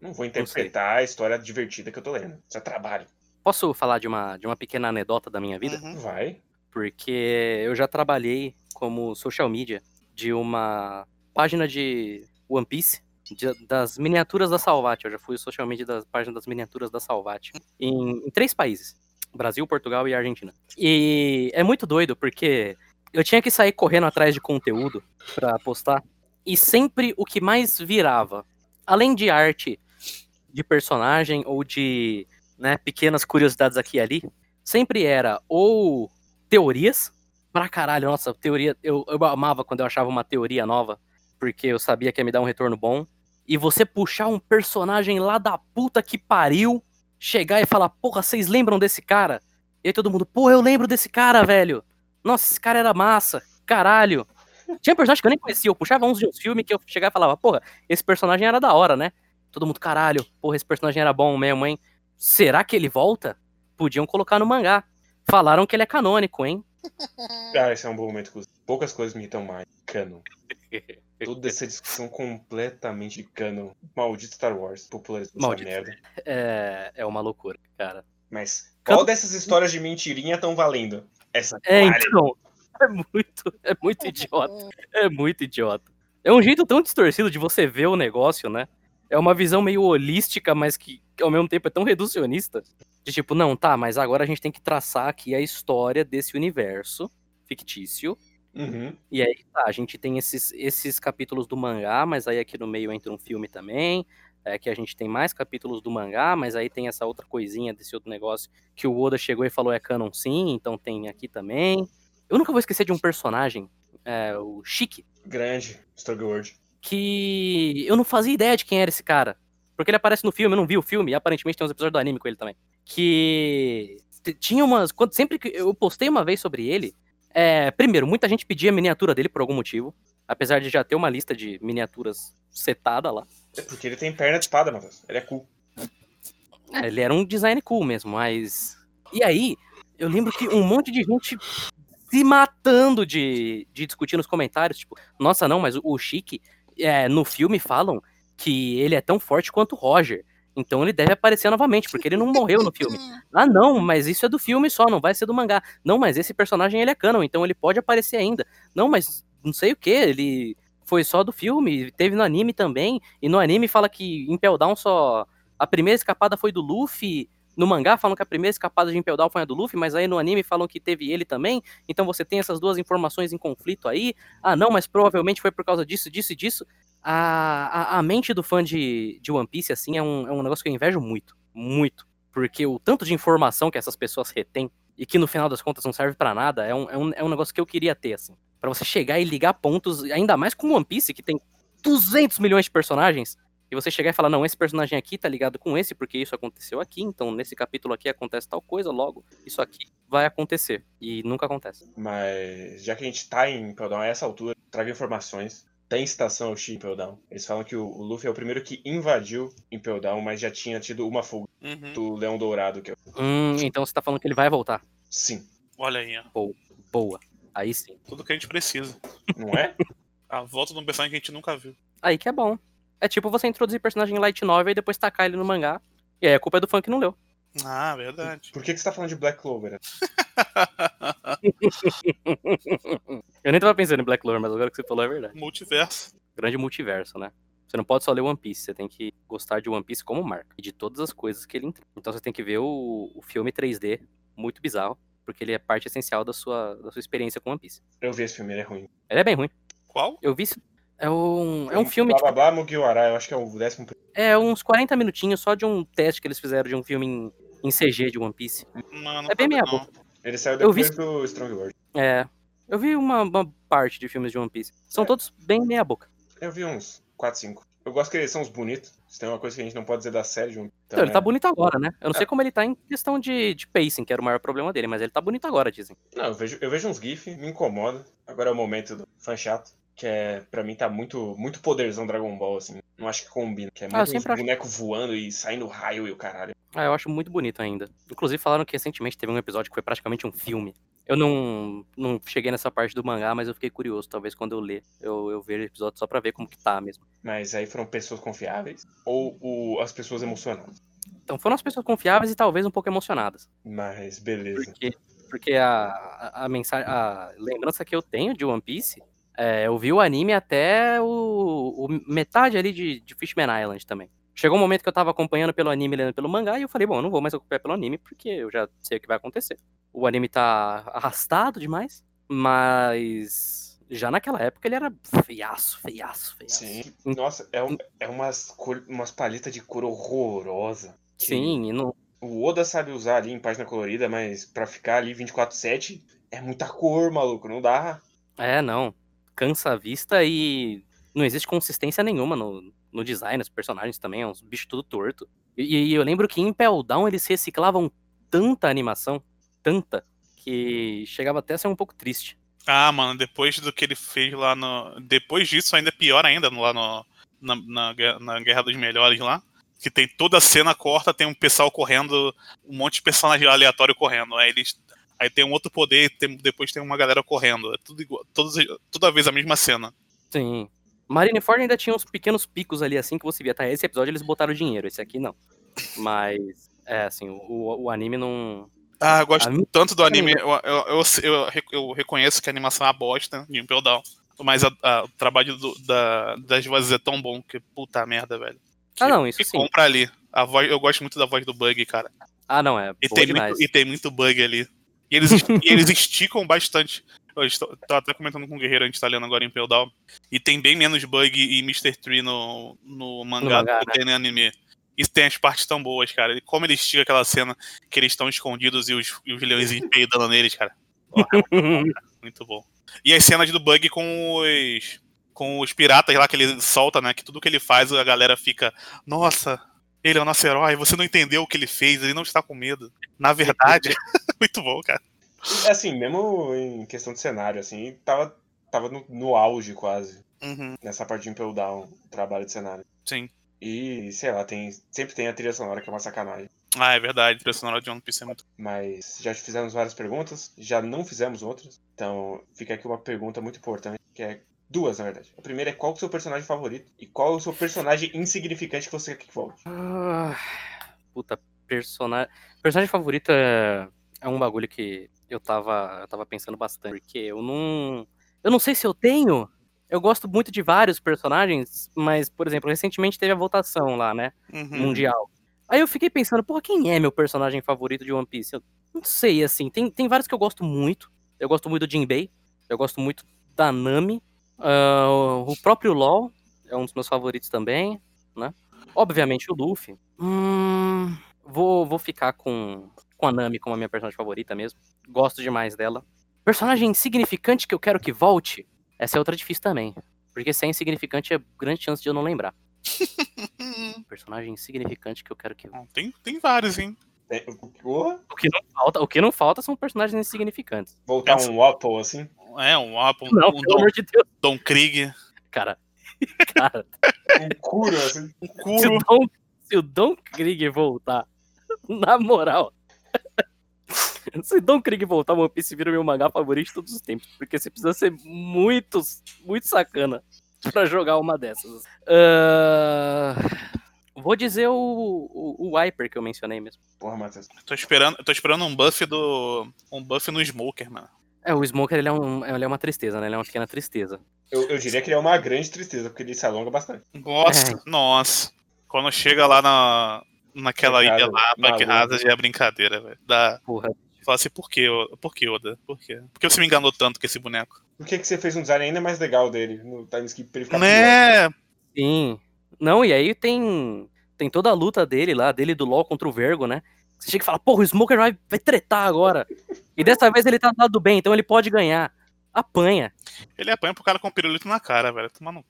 Não vou interpretar a história divertida que eu tô lendo. Isso é trabalho. Posso falar de uma, de uma pequena anedota da minha vida? Uhum. Vai. Porque eu já trabalhei como social media de uma página de One Piece, de- das miniaturas da Salvat. Eu já fui social media da página das miniaturas da Salvat. Em, em três países: Brasil, Portugal e Argentina. E é muito doido, porque eu tinha que sair correndo atrás de conteúdo pra postar. E sempre o que mais virava, além de arte de personagem ou de né, pequenas curiosidades aqui e ali, sempre era ou teorias pra caralho. Nossa, teoria. Eu, eu amava quando eu achava uma teoria nova, porque eu sabia que ia me dar um retorno bom. E você puxar um personagem lá da puta que pariu, chegar e falar, porra, vocês lembram desse cara? E aí todo mundo, porra, eu lembro desse cara, velho. Nossa, esse cara era massa, caralho. Tinha personagem que eu nem conhecia, eu puxava uns de uns filmes que eu chegava e falava, porra, esse personagem era da hora, né? Todo mundo, caralho, porra, esse personagem era bom mesmo, hein? Será que ele volta? Podiam colocar no mangá. Falaram que ele é canônico, hein? [LAUGHS] Ah, esse é um bom momento. Poucas coisas me irritam mais. Canon. [LAUGHS] [LAUGHS] Toda essa discussão completamente de canon. Maldito Star Wars. Popularizou essa Maldito. merda. É, é uma loucura, cara. Mas qual dessas histórias de mentirinha estão valendo? Essa É, vale. então. [LAUGHS] É muito, é muito idiota. É muito idiota. É um jeito tão distorcido de você ver o negócio, né? É uma visão meio holística, mas que ao mesmo tempo é tão reducionista. De tipo, não, tá, mas agora a gente tem que traçar aqui a história desse universo fictício. Uhum. E aí, tá, a gente tem esses, esses capítulos do mangá, mas aí aqui no meio entra um filme também. É que a gente tem mais capítulos do mangá, mas aí tem essa outra coisinha desse outro negócio que o Oda chegou e falou é canon sim, então tem aqui também. Eu nunca vou esquecer de um personagem, é, o Chique, Grande. Strugword. que eu não fazia ideia de quem era esse cara. Porque ele aparece no filme, eu não vi o filme, e aparentemente tem uns episódios do anime com ele também. Que tinha umas. Quando, sempre que eu postei uma vez sobre ele, é, primeiro, muita gente pedia a miniatura dele por algum motivo. Apesar de já ter uma lista de miniaturas setada lá. É porque ele tem perna de espada, Matheus. Ele é cool. É, ele era um design cool mesmo, mas. E aí, eu lembro que um monte de gente se matando de, de discutir nos comentários, tipo, nossa, não, mas o, o Chique, é, no filme falam que ele é tão forte quanto o Roger. Então ele deve aparecer novamente, porque ele não morreu no filme. [LAUGHS] Ah, não, mas isso é do filme só, não vai ser do mangá. Não, mas esse personagem ele é canon, então ele pode aparecer ainda. Não, mas não sei o que, ele foi só do filme, teve no anime também, e no anime fala que Impel Down só a primeira escapada foi do Luffy. No mangá falam que a primeira escapada de Impel Down foi a do Luffy, mas aí no anime falam que teve ele também. Então você tem essas duas informações em conflito aí. Ah, não, mas provavelmente foi por causa disso, disso e disso. A, a, a mente do fã de, de One Piece, assim, é um, é um negócio que eu invejo muito. Muito. Porque o tanto de informação que essas pessoas retêm e que no final das contas não serve pra nada é um, é, um, é um negócio que eu queria ter, assim. Pra você chegar e ligar pontos, ainda mais com One Piece, que tem 200 milhões de personagens, e você chegar e falar, não, esse personagem aqui tá ligado com esse, porque isso aconteceu aqui, então nesse capítulo aqui acontece tal coisa, logo isso aqui vai acontecer. E nunca acontece. Mas já que a gente tá em Down a essa altura, traga informações. Tem citação ao Chi Impel Down. Eles falam que o, o Luffy é o primeiro que invadiu Impel Down, mas já tinha tido uma fuga Uhum. do Leão Dourado, que é o... Hum, então você tá falando que ele vai voltar. Sim, Olha aí, ó. Boa. Aí sim. Tudo que a gente precisa. não é? [LAUGHS] A volta de um personagem que a gente nunca viu. Aí que é bom. É tipo você introduzir personagem em light novel e depois tacar ele no mangá. E aí a culpa é do fã que não leu. Ah, verdade. Por que, que você tá falando de Black Clover? [LAUGHS] Eu nem tava pensando em Black Clover, mas agora que você falou é verdade. Multiverso. Grande multiverso, né? Você não pode só ler One Piece, você tem que gostar de One Piece como marca. E de todas as coisas que ele entrega. Então você tem que ver o, o filme 3D, muito bizarro, porque ele é parte essencial da sua, da sua experiência com One Piece. Eu vi esse filme, ele é ruim. Ele é bem ruim. Qual? Eu vi. isso- É um, é um filme, Blá tipo, blá blá Mugiwara, eu acho que é o décimo. é uns 40 minutinhos só de um teste que eles fizeram de um filme em, em CG de One Piece. Não, não É bem meia boca. Ele saiu Eu vi depois do Strong World. É. Eu vi uma, uma parte de filmes de One Piece. São É. todos bem meia boca. Eu vi uns 4, 5. Eu gosto que eles são os bonitos. Se tem uma coisa que a gente não pode dizer da série de um. Então, ele tá bonito agora, né? Eu não É. sei como ele tá em questão de, de pacing, que era o maior problema dele, mas ele tá bonito agora, dizem. Não, eu vejo, eu vejo uns GIF, me incomoda. Agora é o momento do fã chato. Que é, pra mim, tá muito, muito poderzão Dragon Ball, assim. Não acho que combina. Que é Ah, muito uns sempre acho- boneco voando e saindo raio e o caralho. Ah, eu acho muito bonito ainda. Inclusive falaram que recentemente teve um episódio que foi praticamente um filme. Eu não, não cheguei nessa parte do mangá, mas eu fiquei curioso. Talvez quando eu ler, eu, eu veja o episódio só pra ver como que tá mesmo. Mas aí foram pessoas confiáveis ou o- as pessoas emocionadas. Então foram as pessoas confiáveis e talvez um pouco emocionadas. Mas beleza. Porque, porque a, a, a mensagem, a lembrança que eu tenho de One Piece, é, eu vi o anime até o, o metade ali de, de Fishman Island também. Chegou um momento que eu tava acompanhando pelo anime, lendo pelo mangá, e eu falei, bom, eu não vou mais acompanhar pelo anime, porque eu já sei o que vai acontecer. O anime tá arrastado demais, mas já naquela época ele era feiaço, feiaço, feiaço. Sim. Nossa, é, um- é umas, cor, umas paletas de cor horrorosa. Sim, e não, O Oda sabe usar ali em página colorida, mas pra ficar ali 24-7 é muita cor, maluco. Não dá. É, não. Cansa a vista e não existe consistência nenhuma no, no design, os personagens também, é uns bichos tudo torto. E, e eu lembro que em Pell Down eles reciclavam tanta animação, tanta, que chegava até a ser um pouco triste. Ah, mano, depois do que ele fez lá no. Depois disso, ainda é pior ainda lá no. Na, na, Guerra- na Guerra dos Melhores lá. Que tem toda a cena corta, tem um pessoal correndo, um monte de personagem aleatório correndo. Aí eles. Aí tem um outro poder, tem- depois tem uma galera correndo. É tudo igual. Todos, toda vez a mesma cena. Sim. Marineford ainda tinha uns pequenos picos ali, assim, que você via. Tá, esse episódio eles botaram dinheiro, esse aqui não. Mas, é, assim, o, o anime não. Ah, eu gosto A mim- tanto do anime. Eu, eu, eu, eu, rec- eu reconheço que a animação é uma bosta de Impel Down. Mas a- a- o trabalho do- da- das vozes é tão bom que puta merda, velho. Que, Ah, não, isso que sim. compra ali. A voz, eu gosto muito da voz do Bug, cara. Ah, não, é E tem, muito, e tem muito bug ali. E eles, e eles [LAUGHS] esticam bastante. Eu estou, tava até comentando com o Guerreiro, a gente tá lendo agora em Down. E tem bem menos bug e Mr. Tree no, no mangá, do que tem no anime. E tem as partes tão boas, cara. E como ele estica aquela cena que eles estão escondidos e os, e os leões [LAUGHS] peidando neles, cara. Porra, muito bom. E as cenas do bug com os. Com os piratas lá que ele solta, né? Que tudo que ele faz, a galera fica. Nossa, ele é o nosso herói, você não entendeu o que ele fez, ele não está com medo. Na verdade, [LAUGHS] muito bom, cara. É assim, mesmo em questão de cenário, assim, tava, tava no, no auge quase. Uhum, Nessa parte de Impel Down, o trabalho de cenário. sim. E, sei lá, tem, sempre tem a trilha sonora que é uma sacanagem. Ah, é verdade, o personagem de One Piece é muito. Mas já fizemos várias perguntas, já não fizemos outras. Então fica aqui uma pergunta muito importante, que é duas, na verdade. A primeira é qual é o seu personagem favorito e qual é o seu personagem insignificante que você quer que volte. Ah, puta, personagem. Personagem favorito é, é um bagulho que eu tava, eu tava pensando bastante. Porque eu não. Eu não sei se eu tenho. Eu gosto muito de vários personagens, mas, por exemplo, recentemente teve a votação lá, né? Uhum. Mundial. Aí eu fiquei pensando, porra, quem é meu personagem favorito de One Piece? Eu não sei, assim. Tem, tem vários que eu gosto muito. Eu gosto muito do Jinbei. Eu gosto muito da Nami. ah, o próprio LOL é um dos meus favoritos também, né? Obviamente o Luffy. Hum, vou, vou ficar com, com a Nami como a minha personagem favorita mesmo. Gosto demais dela. Personagem insignificante que eu quero que volte. Essa é outra difícil também. Porque se é insignificante, é grande chance de eu não lembrar. [LAUGHS] Personagem insignificante que eu quero que Tem, tem vários, hein? Tem- O que não falta, o que não falta são personagens insignificantes. voltar Pensa- um Apple assim. É, um Apple, Não, um pelo Don, amor de Deus. Don Krieg, Cara, [LAUGHS] cara, Um curo assim. o se Kuro. o Don, se o Don Krieg voltar, [LAUGHS] na moral. [LAUGHS] Se Don Krieg voltar, One Piece vira o meu mangá favorito de todos os tempos. Porque você precisa ser muito, muito sacana pra jogar uma dessas. Ah, vou dizer o, o, o Viper que eu mencionei mesmo. Porra, Matheus. Tô esperando, tô esperando um buff do. Um buff no Smoker, mano. É, o Smoker ele é, um, ele é uma tristeza, né? Ele é uma pequena tristeza. Eu, eu diria que ele é uma grande tristeza, porque ele se alonga bastante. Nossa, É. nossa. Quando chega lá na. Naquela Bank ilha lá. Hazard já é brincadeira, velho. Dá. Porra. Fala assim, por que, Oda? Por que, Oda? Por quê? Por que você me enganou tanto com esse boneco? Por que, que você fez um design ainda mais legal dele no time skip pra ele ficar pior? Né? Sim. Não, e aí tem tem toda a luta dele lá, dele do LoL contra o Vergo, né? Você chega e fala, porra, o Smoker vai, vai tretar agora. E dessa vez ele tá do lado do bem, então ele pode ganhar. Apanha. Ele apanha pro cara com pirulito na cara, velho. Toma no...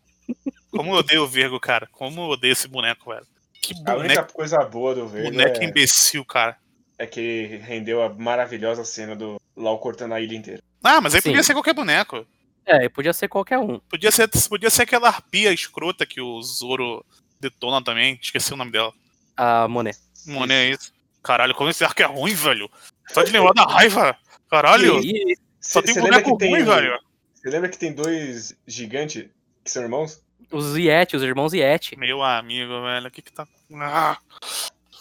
Como eu odeio o Virgo, cara. Como eu odeio esse boneco, velho. Que A única boneco, coisa boa do Verde boneco é, imbecil, cara. é que ele rendeu a maravilhosa cena do LOL cortando a ilha inteira. Ah, mas aí Sim. podia ser qualquer boneco. É, podia ser qualquer um. Podia ser, podia ser aquela arpia escrota que o Zoro detona também. Esqueci o nome dela. A Monet. Mano, é isso. Caralho, como esse arco é ruim, velho. Só de lembrar da raiva. Caralho, só tem boneco ruim, velho. Você lembra que tem dois gigantes que são irmãos? Os Yeti, os irmãos Yeti. Meu amigo, velho, o que que tá. Ah,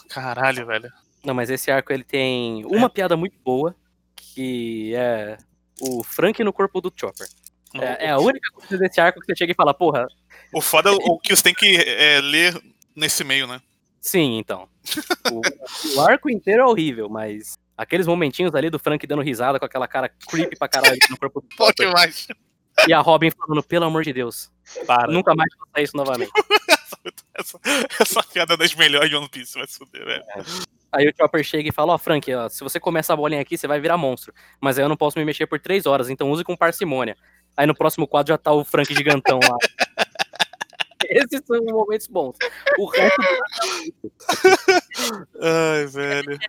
Caralho, velho. Não, mas esse arco ele tem uma piada muito boa, que é o Frank no corpo do Chopper. É, é a única coisa desse arco que você chega e fala, porra, O foda é o que você tem que é, ler nesse meio, né? sim, então. O, o arco inteiro é horrível, mas aqueles momentinhos ali do Frank dando risada com aquela cara creepy pra caralho no corpo do Chopper. demais. E a Robin falando, pelo amor de Deus, Para. nunca mais faça isso novamente. [LAUGHS] Essa, essa piada é das melhores de One Piece, vai se fuder, velho. Aí o Chopper chega e fala, ó, Frank, ó, se você comer essa bolinha aqui, você vai virar monstro. Mas aí eu não posso me mexer por três horas, então use com parcimônia. Aí no próximo quadro já tá o Frank gigantão lá. [LAUGHS] Esses são os momentos bons. O resto Ai, velho.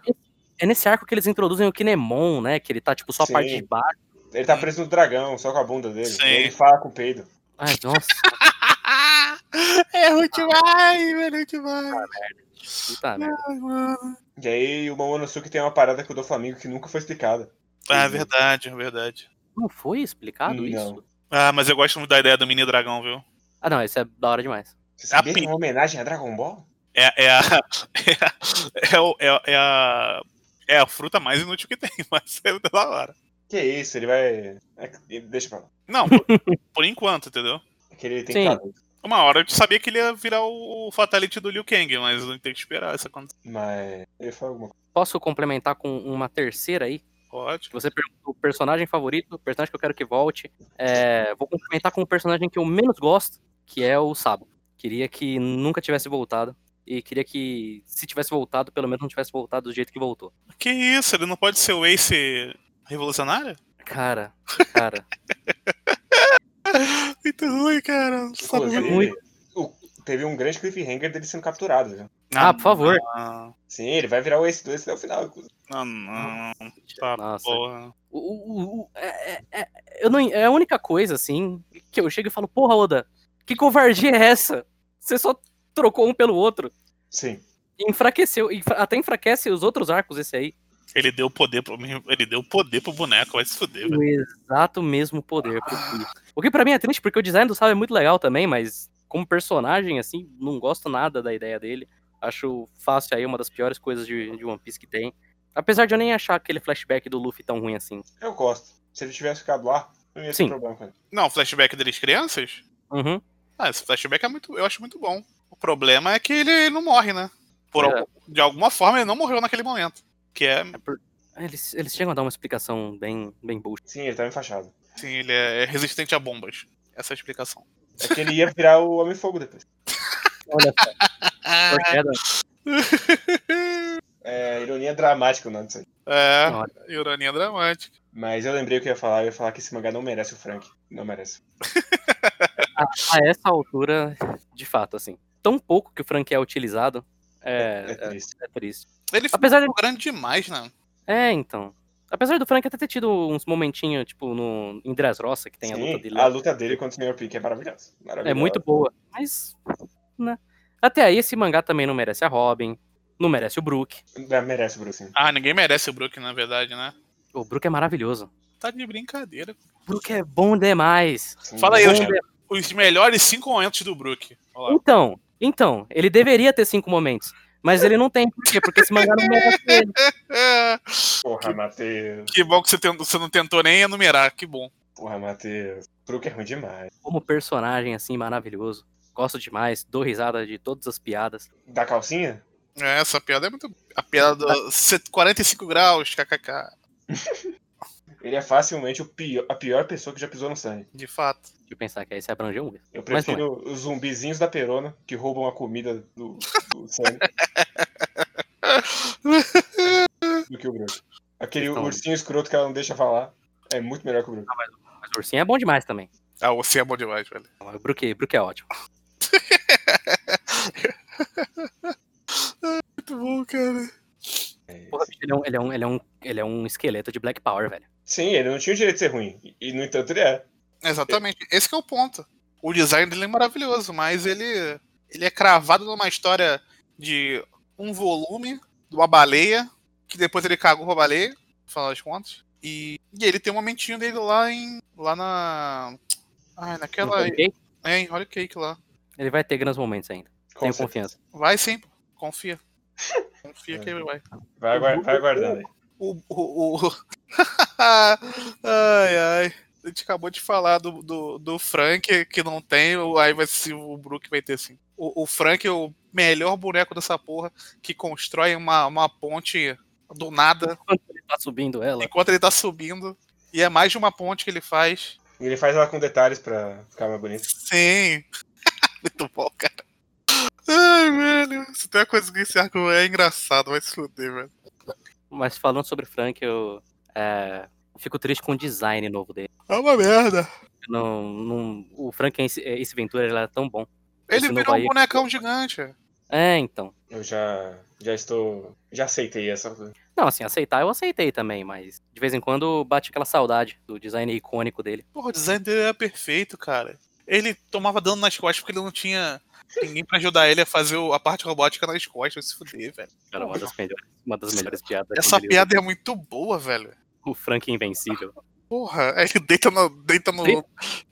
é nesse arco que eles introduzem o Kinemon, né? Que ele tá, tipo, só a Sim. parte de baixo. Ele tá preso no dragão, só com a bunda dele. Sim. Ele fala com o peido. Ai, nossa, [LAUGHS] é ruim demais, velho, é demais. puta merda. E aí o Momonosuke tem uma parada com o do Flamengo que nunca foi explicada. Ah, é verdade, é verdade. Não foi explicado Não. isso? Ah, mas eu gosto muito da ideia do mini dragão, viu? Ah, não, isso é da hora demais. Você sabia A que é uma homenagem a Dragon Ball? É, é a. [LAUGHS] É, a- é, o- é, a- é a. É a fruta mais inútil que tem, [LAUGHS] mas é da hora. Que isso, ele vai. é, Deixa pra lá. Não, por, por enquanto, entendeu? É que ele tem Sim. Uma hora eu sabia que ele ia virar o, Fatality do Liu Kang, mas eu tenho que esperar isso acontecer. Mas. Ele fala alguma coisa. Posso complementar com uma terceira aí? Pode. Você perguntou o personagem favorito, o personagem que eu quero que volte. É, vou complementar com o personagem que eu menos gosto, que é o Sabo. Queria que nunca tivesse voltado. E queria que, se tivesse voltado, pelo menos não tivesse voltado do jeito que voltou. Que isso? Ele não pode ser o Ace revolucionário? Cara, cara. [LAUGHS] Muito ruim, cara. Não sabe Inclusive, muito. teve um grande cliffhanger dele sendo capturado. Viu? Ah, por favor. Não, Sim, ele vai virar o Ace 2 até o final. inclusive. não, não. Tá, Nossa. porra. O- o- o- é, é- é- eu não, é a única coisa, assim, que eu chego e falo, porra, Oda, que covardia é essa? Você só trocou um pelo outro. Sim. Enfraqueceu, enfra- até enfraquece os outros arcos esse aí. Ele deu poder pro ele deu poder pro boneco, vai se fuder, velho. O exato mesmo poder pro. O que pra mim é triste, porque o design do Sabo é muito legal também, mas como personagem, assim, não gosto nada da ideia dele. Acho fácil aí uma das piores coisas de, de One Piece que tem. Apesar de eu nem achar aquele flashback do Luffy tão ruim assim. Eu gosto. Se ele tivesse ficado lá, não ia ter Sim. problema com ele. Não, o flashback deles crianças? Uhum. Ah, esse flashback é muito, eu acho muito bom. O problema é que ele não morre, né? Por é. algum- de alguma forma ele não morreu naquele momento. Que é, Eles, eles chegam a dar uma explicação bem, bem bullshit. Sim, ele tava enfaixado. assim, ele é resistente a bombas. Essa é a explicação. É que ele ia virar o Homem-Fogo depois. Olha só. [LAUGHS] É, ironia dramática o nome disso aí. É, Olha. ironia dramática. Mas eu lembrei o que eu ia falar. Eu ia falar que esse mangá não merece o Frank. Não merece. [LAUGHS] a essa altura, de fato, assim. Tão pouco que o Frank é utilizado, É, é, é, triste. é triste. Ele ficou Apesar de- grande demais, né? É, então. Apesar do Frank até ter tido uns momentinhos, tipo, no, em Dressrosa, que tem a Sim, luta dele. a luta dele contra o Sr. Pink é maravilhosa. É muito boa. Mas, né. Até aí, esse mangá também não merece a Robin, não merece o Brook. É, Merece o Bruce. sim. Ah, ninguém merece o Brook, na verdade, né? O Brook é maravilhoso. Tá de brincadeira. O Brook é bom demais. Sim. Fala aí, Bom Eugênio. de- Os melhores cinco momentos do Brook. Então, então, ele deveria ter cinco momentos. Mas ele não tem. Por quê? Porque esse mangá não merece ele. Porra, Matheus. que bom que você, tentou- você não tentou nem enumerar, que bom. Porra, Matheus. Brook é ruim demais. Como personagem, assim, maravilhoso. Gosto demais, dou risada de todas as piadas. Da calcinha? É, essa piada é muito. A piada do [LAUGHS] 45 graus, kkk. [LAUGHS] Ele é facilmente o pior, a pior pessoa que já pisou no sangue. De fato. Deixa eu pensar que aí se abrangeu um. Eu Mas não é. prefiro os zumbizinhos da Perona que roubam a comida do, do [LAUGHS] sangue do que o Brook. Aquele Então- ursinho escroto que ela não deixa falar é muito melhor que o Brook. Mas o ursinho é bom demais também. Ah, você é bom demais, velho. O Brook, o Brook é ótimo. [LAUGHS] Muito bom, cara. Porra, bicho, ele é, um, ele, é um, ele, é um, ele é um esqueleto de Black Power, velho. Sim, ele não tinha o direito de ser ruim. E, no entanto, ele é. Exatamente. Esse que é o ponto. O design dele é maravilhoso, mas ele, ele é cravado numa história de um volume de uma baleia, que depois ele cagou pra baleia, no final das contas. E, e ele tem um momentinho dele lá em. lá na. Ai, naquela. É, em Holy Cake lá. Ele vai ter grandes momentos ainda. Com Tenho certeza. confiança. Vai sim, confia. Confia que ele vai. Vai, vai aguardando aí. O. o, o... [LAUGHS] ai, ai. A gente acabou de falar do, do, do Frank, que não tem, o- aí vai ser o Brook vai ter sim. O, o Frank é o melhor boneco dessa porra, que constrói uma, uma ponte do nada, Quando ele tá subindo ela. enquanto ele tá subindo. E é mais de uma ponte que ele faz. E ele faz ela com detalhes pra ficar mais bonito. Sim. [LAUGHS] Muito bom, cara. Ai, velho. Se tem uma coisa que esse arco é engraçado, vai se fuder, velho. Mas falando sobre Frank, eu é, fico triste com o design novo dele. É uma merda. Não, não, o Frank Ace Ventura ele era tão bom. Ele Esse virou um bonecão gigante. É, então. Eu já, já estou. Já aceitei essa. Não, assim, aceitar eu aceitei também, mas de vez em quando bate aquela saudade do design icônico dele. Porra, o design dele era perfeito, cara. Ele tomava dano nas costas porque ele não tinha ninguém pra ajudar ele a fazer o- a parte robótica nas costas. Vai se fuder, velho. Era uma das melhores, uma das melhores piadas. Essa piada é muito boa, velho. O Frank Invencível. Porra, aí ele deita no, deita no, Deita?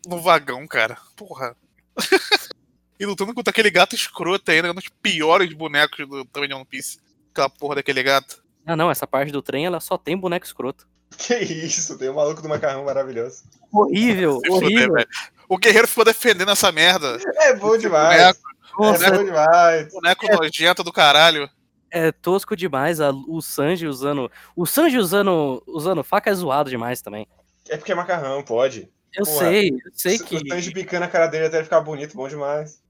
no vagão, cara. Porra. [LAUGHS] e lutando contra aquele gato escroto ainda, um dos piores bonecos do também de One Piece. Aquela porra daquele gato. Ah, não, essa parte do trem ela só tem boneco escroto. Que isso, tem o maluco do macarrão maravilhoso. Horrível, Se fuder, horrível. velho. O guerreiro ficou defendendo essa merda. É bom demais. Boneco, é bom demais. boneco nojento do caralho. é tosco demais. a- o Sanji usando. O Sanji usando, usando faca é zoado demais também. É porque é macarrão, pode. Eu Porra, sei, eu sei O que Sanji picando a cara dele até ele ficar bonito, bom demais.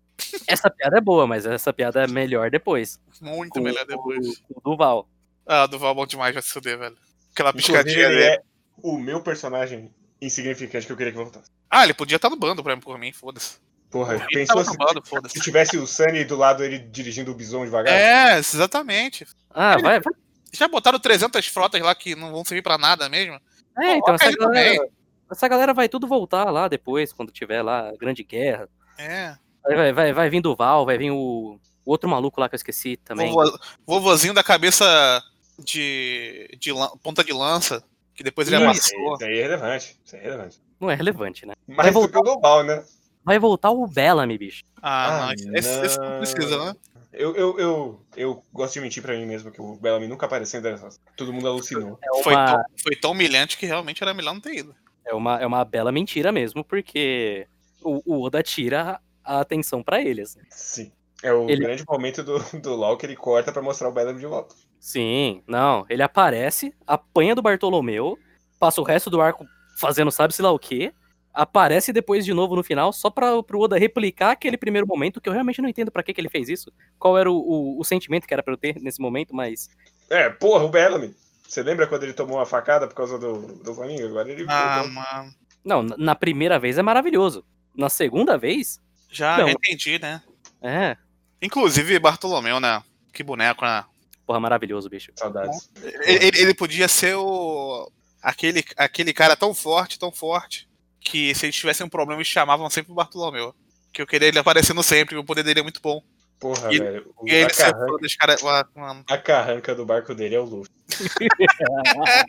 essa piada é boa, mas essa piada é melhor depois. Muito Com, melhor depois. com o Duval. Ah, Duval é bom demais, vai se fuder, velho. Aquela piscadinha ele dele. é o meu personagem insignificante que eu queria que voltasse. Ah, ele podia estar no bando pra mim, por mim, foda-se. Porra, Ele pensou tava se, no bando, se tivesse o Sunny do lado ele dirigindo o bison devagar? É, exatamente. Ah, vai, vai. Já botaram 300 frotas lá que não vão servir pra nada mesmo? É, então essa ele galera, essa galera vai tudo voltar lá depois, quando tiver lá a Grande Guerra. É. Vai, vai, vai, vai vir Duval, vai vir o, o outro maluco lá que eu esqueci também. Vovo- vovozinho da cabeça de, de ponta de lança, que depois ele amassou. Isso aí é relevante. Isso aí é relevante. Não é relevante, né? Mais do que o global, né? Vai voltar o Bellamy, bicho. Ah, Ah, não, esse, esse- não precisa, né? Eu, eu, eu, eu gosto de mentir pra mim mesmo que o Bellamy nunca apareceu em. Todo mundo alucinou. É Foi uma, tão, foi tão humilhante que realmente era melhor não ter ido. é uma, é uma bela mentira mesmo, porque o, o Oda tira a atenção pra ele, assim. Sim. É o Ele- grande momento do, do LoL que ele corta pra mostrar o Bellamy de volta. Sim, não. Ele aparece, apanha do Bartolomeu, passa o resto do arco fazendo sabe-se lá o quê, aparece depois de novo no final, só pra, pro Oda replicar aquele primeiro momento, que eu realmente não entendo pra que, que ele fez isso. Qual era o, o, o sentimento que era pra eu ter nesse momento, mas. É, porra, o Bellamy. Você lembra quando ele tomou uma facada por causa do, do Flamengo? Agora ele. Ah, mano. Não, na- na primeira vez é maravilhoso. Na segunda vez, Já Não. entendi, né? é. Inclusive, Bartolomeu, né? Que boneco, né? Porra, maravilhoso, bicho. Saudades. Ele, ele- podia ser o. Aquele, aquele cara tão forte, tão forte, que se eles tivessem um problema, eles chamavam sempre o Bartolomeu. Que eu queria ele aparecendo sempre, o poder dele é muito bom. Porra, E- velho. E ele carranca, dos caras. ah, mano. a carranca do barco dele é o Luffy. [LAUGHS]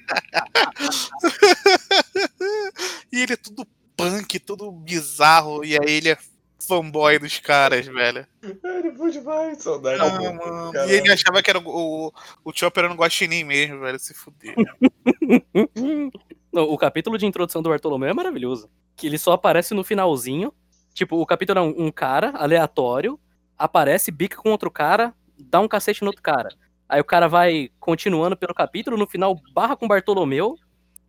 E ele é tudo punk, tudo bizarro, e aí ele é fanboy dos caras, velho. Ele foi demais, saudades. Ah, mano. E ele achava que era o, o, o Chopper era um guaxinim mesmo, velho. Se fuder. [LAUGHS] Não, o capítulo de introdução do Bartolomeu é maravilhoso. Que ele só aparece no finalzinho. Tipo, o capítulo é um, um cara aleatório, aparece, bica com outro cara, dá um cacete no outro cara. Aí o cara vai continuando pelo capítulo, no final barra com Bartolomeu.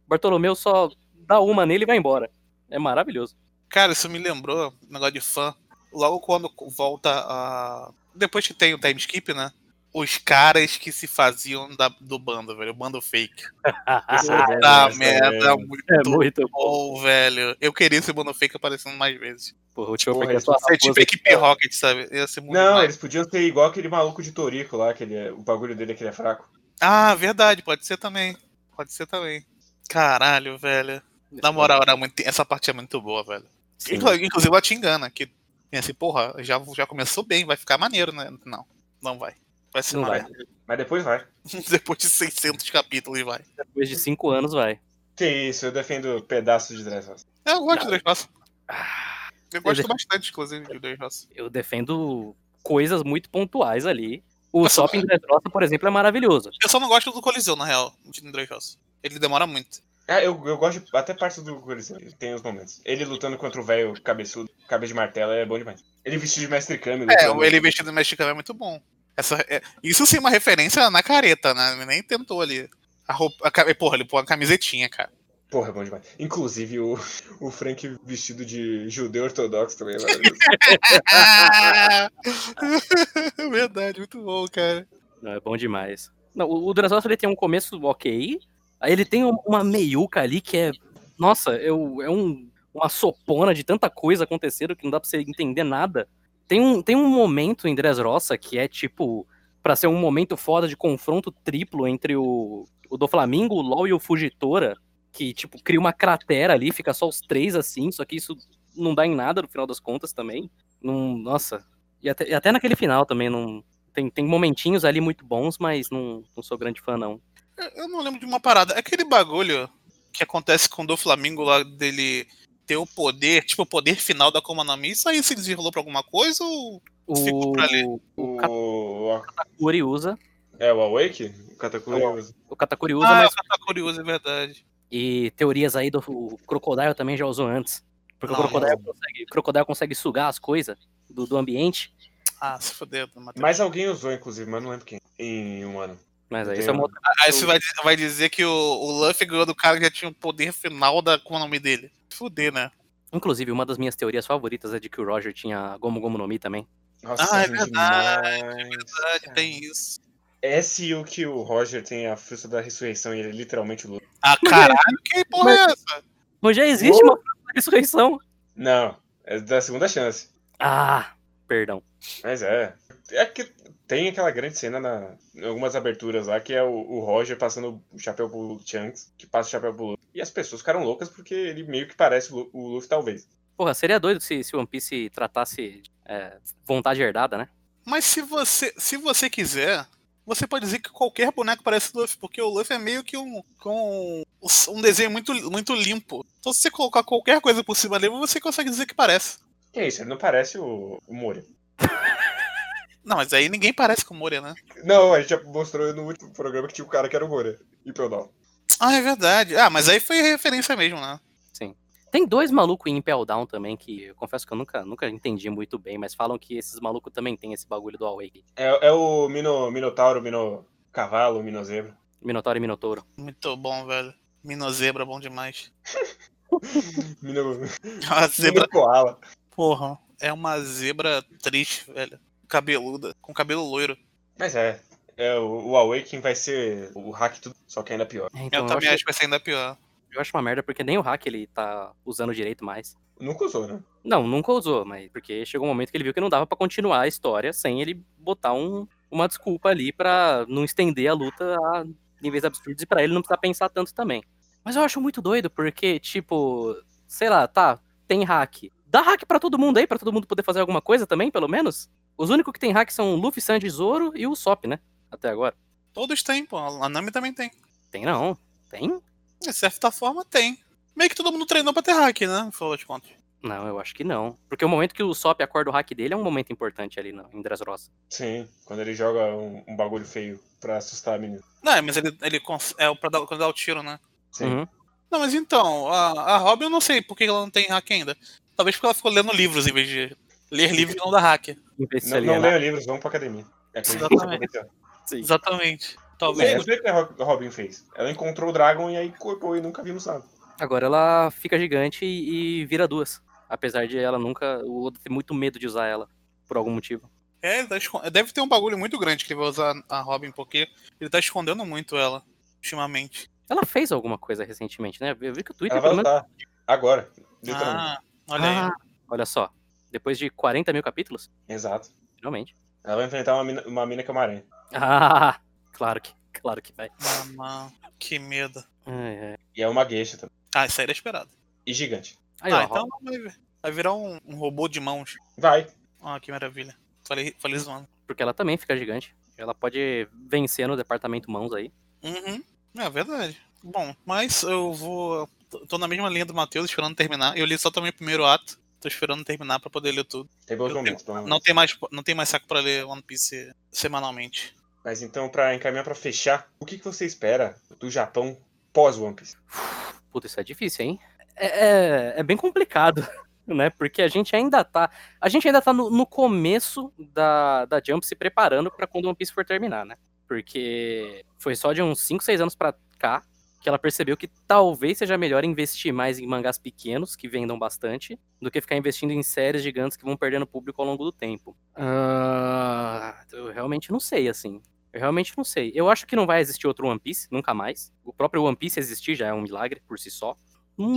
Bartolomeu só dá uma nele e vai embora. É maravilhoso. Cara, isso me lembrou um negócio de fã. Logo quando volta a. Depois que tem o time skip, né? Os caras que se faziam da- do bando, velho. O bando fake. [LAUGHS] É Puta demais merda, também. muito É muito bom. bom, velho. Eu queria esse bando fake aparecendo mais vezes. Porra, o Porra, que é eles só Ser tipo equipe Rocket, sabe? Ia ser muito Não, demais. eles podiam ser igual aquele maluco de Torico lá, que ele é, o bagulho dele é que ele é fraco. Ah, verdade, pode ser também. Pode ser também. Caralho, velho. Na moral, era muito... essa parte é muito boa, velho. Sim. Inclu- Inclusive ela te engana, que tem assim, porra, já, já começou bem, vai ficar maneiro, né? Não, não vai. Vai ser Não vai. merda. [LAUGHS] Mas depois vai. Depois de 600 capítulos e vai. Depois de cinco anos vai. Que isso, eu defendo pedaços de Dressrosa. Eu gosto de Dois Roça. Eu gosto def- bastante, inclusive, de Dois Roça. Eu defendo coisas muito pontuais ali. O Nossa, Sop em Dressrosa, por exemplo, é maravilhoso. Eu só não gosto do Coliseu, na real, de Dreyfus. Ele demora muito. Ah, eu, eu gosto de, até parte do Coliseu. Tem os momentos. Ele lutando contra o velho cabeçudo, cabeça de martelo, é bom demais. Ele vestido de mestre Kami. É, lutando. ele vestido de mexicano é muito bom. Essa, é- isso sim é uma referência na careta, né? Ele nem tentou ali. A roupa, a, porra, ele pôs uma camisetinha, cara. Porra, é bom demais. Inclusive, o, o Frank vestido de judeu ortodoxo também é maravilhoso. [LAUGHS] Verdade, muito bom, cara. Não, é bom demais. Não, o, o Dressrosa ele tem um começo ok. Aí ele tem um- uma meiuca ali que é. Nossa, eu, é um, uma sopona de tanta coisa acontecendo que não dá pra você entender nada. Tem um, tem um momento em Dressrosa que é tipo. Pra ser um momento foda de confronto triplo entre o, o do Flamengo, o LOL e o Fugitora. Que, tipo, cria uma cratera ali, fica só os três assim. Só que isso não dá em nada no final das contas também. Não, nossa. E até, e até naquele final também não. Tem, tem momentinhos ali muito bons, mas não, não sou grande fã, não. Eu- não lembro de uma parada. Aquele bagulho que acontece com o do Flamengo lá dele ter o poder, tipo, o poder final da Akuma no Mi, isso aí se desenrolou pra alguma coisa ou. Ficou O, por ali. o O, Katakuri usa. é, o Awake? O Katakuri É o- usa. O Katakuri usa, Ah, mas. tá curioso, é verdade. E teorias aí do o Crocodile também já usou antes. Porque Não, o Crocodile consegue, o Crocodile consegue sugar as coisas do, do ambiente. Ah, se fodeu. Mas alguém usou, inclusive, mas não lembro quem. Em um ano. Mas aí é uma. Aí você vai, dizer- vai dizer que o, o Luffy ganhou do cara que já tinha o poder final da Akuma no Mi dele. Fuder, né? Inclusive, uma das minhas teorias favoritas é de que o Roger tinha Gomu Gomu no Mi também. Nossa, Ah, é ruim verdade, demais. Verdade, tem isso. Esse e o que o Roger tem a fruta da ressurreição e ele literalmente luta. Ah, caralho, que porra é essa? Mas já existe uma ressurreição. Não, é da segunda chance. Ah, perdão. Mas é. É que tem aquela grande cena na, em algumas aberturas lá que é o, o Roger passando o chapéu pro Chunks, que passa o chapéu pro Luffy. E as pessoas ficaram loucas porque ele meio que parece o, Lu- o Luffy, talvez. Porra, seria doido se, se One Piece tratasse é, vontade herdada, né? Mas se você, se você quiser, você pode dizer que qualquer boneco parece Luffy, porque o Luffy é meio que um, com um desenho muito, muito limpo. Então se você colocar qualquer coisa por cima dele, você consegue dizer que parece. Que é isso, ele não parece o, o Moria. [LAUGHS] Não, mas aí ninguém parece com o Moria, né? Não, a gente já mostrou no último programa que tinha o cara que era o Moria. E Peldal. Ah, é verdade. Ah, mas aí foi referência mesmo, né? Tem dois malucos em Impel Down também, que eu confesso que eu nunca, nunca entendi muito bem, mas falam que esses malucos também tem esse bagulho do Awake. É, é o Mino, Minotauro, Mino Cavalo, Mino Zebra. Minotauro e Minotouro. Muito bom, velho. Minozebra, bom demais. [LAUGHS] Mino, A zebra, Mino Koala. porra, é uma zebra triste, velho. Cabeluda, com cabelo loiro. Mas é, é o, o Awakening vai ser o hack tudo, só que ainda pior. É, então, eu eu, também acho, acho que vai ser ainda pior. eu acho uma merda, porque nem o hack ele tá usando direito mais. Nunca usou, né? Não, nunca usou, mas porque chegou um momento que ele viu que não dava pra continuar a história sem ele botar um, uma desculpa ali pra não estender a luta a níveis absurdos e pra ele não precisar pensar tanto também. Mas eu acho muito doido, porque, tipo, sei lá, tá, tem hack. Dá hack pra todo mundo aí, pra todo mundo poder fazer alguma coisa também, pelo menos. Os únicos que tem hack são o Luffy, Sanji, Zoro e o Sop, né? Até agora. Todos têm, pô. A Nami também tem. Tem não. Tem? De certa forma, tem. Meio que todo mundo treinou pra ter hack, né? Final das contas. Não, eu acho que não. Porque o momento que o Sop acorda o hack dele é um momento importante ali no, em Dressrosa. Sim, quando ele joga um, um bagulho feio pra assustar a menina. Não, mas ele, ele é o pra dar, quando dá o tiro, né? Sim. Uhum. Não, mas então, a, a Robin eu não sei por que ela não tem hack ainda. Talvez porque ela ficou lendo livros em vez de ler livros não dar hack. Em vez de se Não, não alienar. leiam livros, vamos pra academia. É Exatamente. Exatamente. Não Talvez. o que a Ro- a Robin fez. Ela encontrou o Dragon e aí cortou e nunca vimos nada. Agora ela fica gigante e, e vira duas. Apesar de ela nunca. O Oda ter muito medo de usar ela. Por algum motivo. É, ele tá escon- deve ter um bagulho muito grande que ele vai usar a Robin, porque ele tá escondendo muito ela, ultimamente. Ela fez alguma coisa recentemente, né? Eu vi que o Twitter, Ela vai menos. Agora. Ah, olha aí. Ah, olha só. Depois de 40 mil capítulos, Exato. finalmente. Ela vai enfrentar uma mina, uma mina que é uma aranha. Ah, claro que, claro que vai. Que medo. Ai, ai. E é uma gueixa também. Ah, isso aí era esperado. E gigante. Aí, ah, ó, então vai, vai virar um, um robô de mãos. Vai. Ah, que maravilha. Falei, falei zoando. porque ela também fica gigante. Ela pode vencer no departamento mãos aí. Uhum. É verdade. Bom, mas eu vou. tô- Tô na mesma linha do Matheus, esperando terminar. Eu li só também o primeiro ato. Tô esperando terminar pra poder ler tudo. Tem bons Eu momentos. bons Não tem mais, não tem mais saco pra ler One Piece semanalmente. Mas então, pra encaminhar pra fechar, o que, que você espera do Japão pós One Piece? Puta, isso é difícil, hein? É, é, é bem complicado, [LAUGHS] né? Porque a gente ainda tá. A gente ainda tá no, no começo da, da Jump se preparando pra quando One Piece for terminar, né? Porque foi só de uns 5, 6 anos pra cá que ela percebeu que talvez seja melhor investir mais em mangás pequenos, que vendam bastante, do que ficar investindo em séries gigantes que vão perdendo público ao longo do tempo. Ah, eu realmente não sei, assim. Eu realmente não sei. Eu acho que não vai existir outro One Piece, nunca mais. O próprio One Piece existir já é um milagre por si só.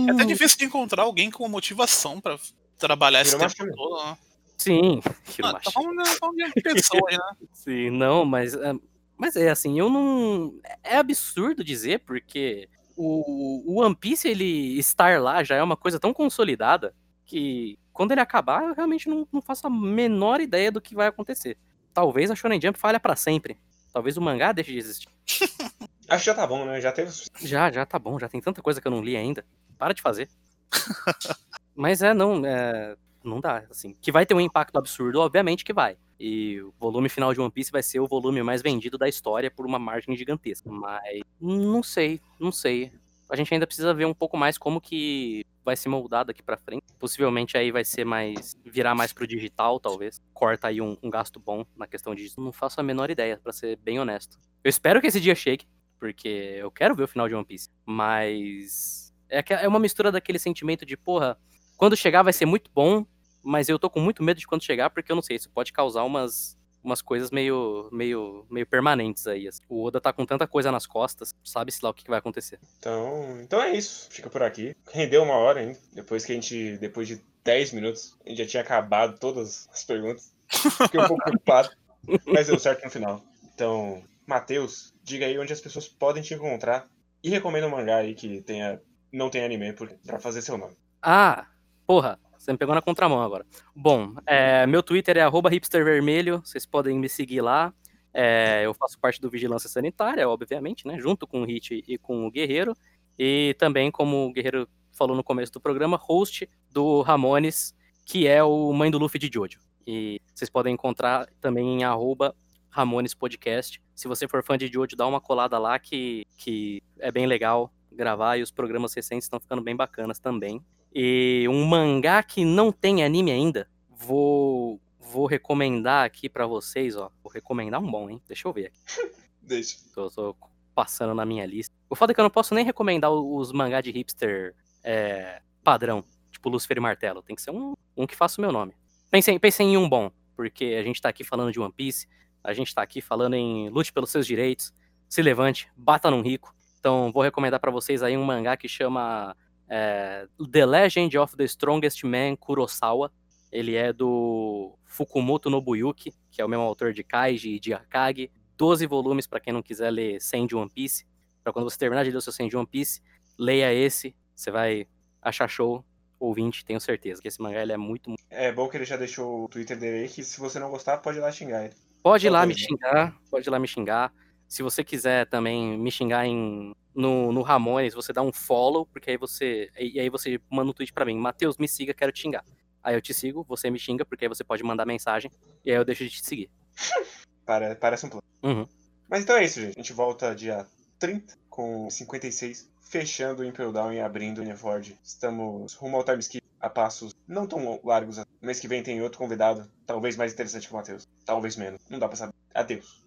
É até Hum, difícil de encontrar alguém com motivação pra trabalhar esse tempo todo. né? Sim, [LAUGHS] Ah, Hiromashi. tá tá falando de pessoas, né? [LAUGHS] Sim, não, mas, é, mas é assim, eu não. É absurdo dizer, porque o, o One Piece ele estar lá já é uma coisa tão consolidada que quando ele acabar, eu realmente não, não faço a menor ideia do que vai acontecer. Talvez a Shonen Jump falha pra sempre. Talvez o mangá deixe de existir. [LAUGHS] Acho que já tá bom, né? Já teve. Já, já tá bom, já tem tanta coisa que eu não li ainda. Para de fazer. [LAUGHS] Mas é, não, é, não dá, assim. Que vai ter um impacto absurdo, obviamente que vai. E o volume final de One Piece vai ser o volume mais vendido da história por uma margem gigantesca. Mas não sei, não sei. A gente ainda precisa ver um pouco mais como que vai se moldar daqui pra frente. Possivelmente aí vai ser mais. virar mais pro digital, talvez. Corta aí um, um gasto bom na questão disso. Não faço a menor ideia, pra ser bem honesto. Eu espero que esse dia chegue, porque eu quero ver o final de One Piece. Mas. É, é uma mistura daquele sentimento de, porra, quando chegar vai ser muito bom, mas eu tô com muito medo de quando chegar, porque eu não sei, isso pode causar umas, umas coisas meio, meio, meio permanentes aí. assim. O Oda tá com tanta coisa nas costas, sabe-se lá o que, vai acontecer. Então, então é isso. Fica por aqui. Rendeu uma hora ainda. Depois que a gente. Depois de 10 minutos, a gente já tinha acabado todas as perguntas. Fiquei um pouco preocupado. [LAUGHS] Mas deu certo no final. Então, Matheus, diga aí onde as pessoas podem te encontrar. E recomenda um mangá aí que tenha. Não tem anime pra fazer seu nome. Ah, porra, você me pegou na contramão agora. Bom, é, meu Twitter é hipstervermelho, vocês podem me seguir lá. É, eu faço parte do Vigilância Sanitária, obviamente, né? Junto com o Hit e com o Guerreiro. E também, como o Guerreiro falou no começo do programa, host do Ramones, que é o Mãe do Luffy de Jojo. E vocês podem encontrar também em arroba Ramones Podcast. Se você for fã de Jojo, dá uma colada lá que, que é bem legal gravar e os programas recentes estão ficando bem bacanas também. E um mangá que não tem anime ainda, vou vou recomendar aqui pra vocês, ó. Vou recomendar um bom, hein? Deixa eu ver aqui. [LAUGHS] Deixa. Tô, tô passando na minha lista. O foda é que eu não posso nem recomendar os mangá de hipster é, padrão, tipo Lucifer e Martelo. Tem que ser um, um que faça o meu nome. Pensem, pensem em um bom, porque a gente tá aqui falando de One Piece, a gente tá aqui falando em lute pelos seus direitos, se levante, bata num rico. Então vou recomendar pra vocês aí um mangá que chama é, The Legend of the Strongest Man Kurosawa. Ele é do Fukumoto Nobuyuki, que é o mesmo autor de Kaiji e de Akagi. 12 volumes para quem não quiser ler 100 de One Piece. Para quando você terminar de ler o seu 100 de One Piece, leia esse, você vai achar show, ouvinte, tenho certeza, que esse mangá ele é muito, muito... É bom que ele já deixou o Twitter dele aí, que se você não gostar, pode ir lá xingar ele. Pode ir lá me xingar, pode ir lá me xingar. Se você quiser também me xingar em, no, no Ramones, você dá um follow, porque aí você. E aí você manda um tweet pra mim, Matheus, me siga, quero te xingar. Aí eu te sigo, você me xinga, porque aí você pode mandar mensagem, e aí eu deixo de te seguir. [LAUGHS] Pare- Parece um plano. Uhum. Mas então é isso, gente. A gente volta dia 30 com 56, fechando o Impel Down e abrindo o Uniford. Estamos rumo ao time skip a passos não tão largos. Mês que vem tem outro convidado, talvez mais interessante que o Matheus. Talvez menos. Não dá pra saber. Adeus.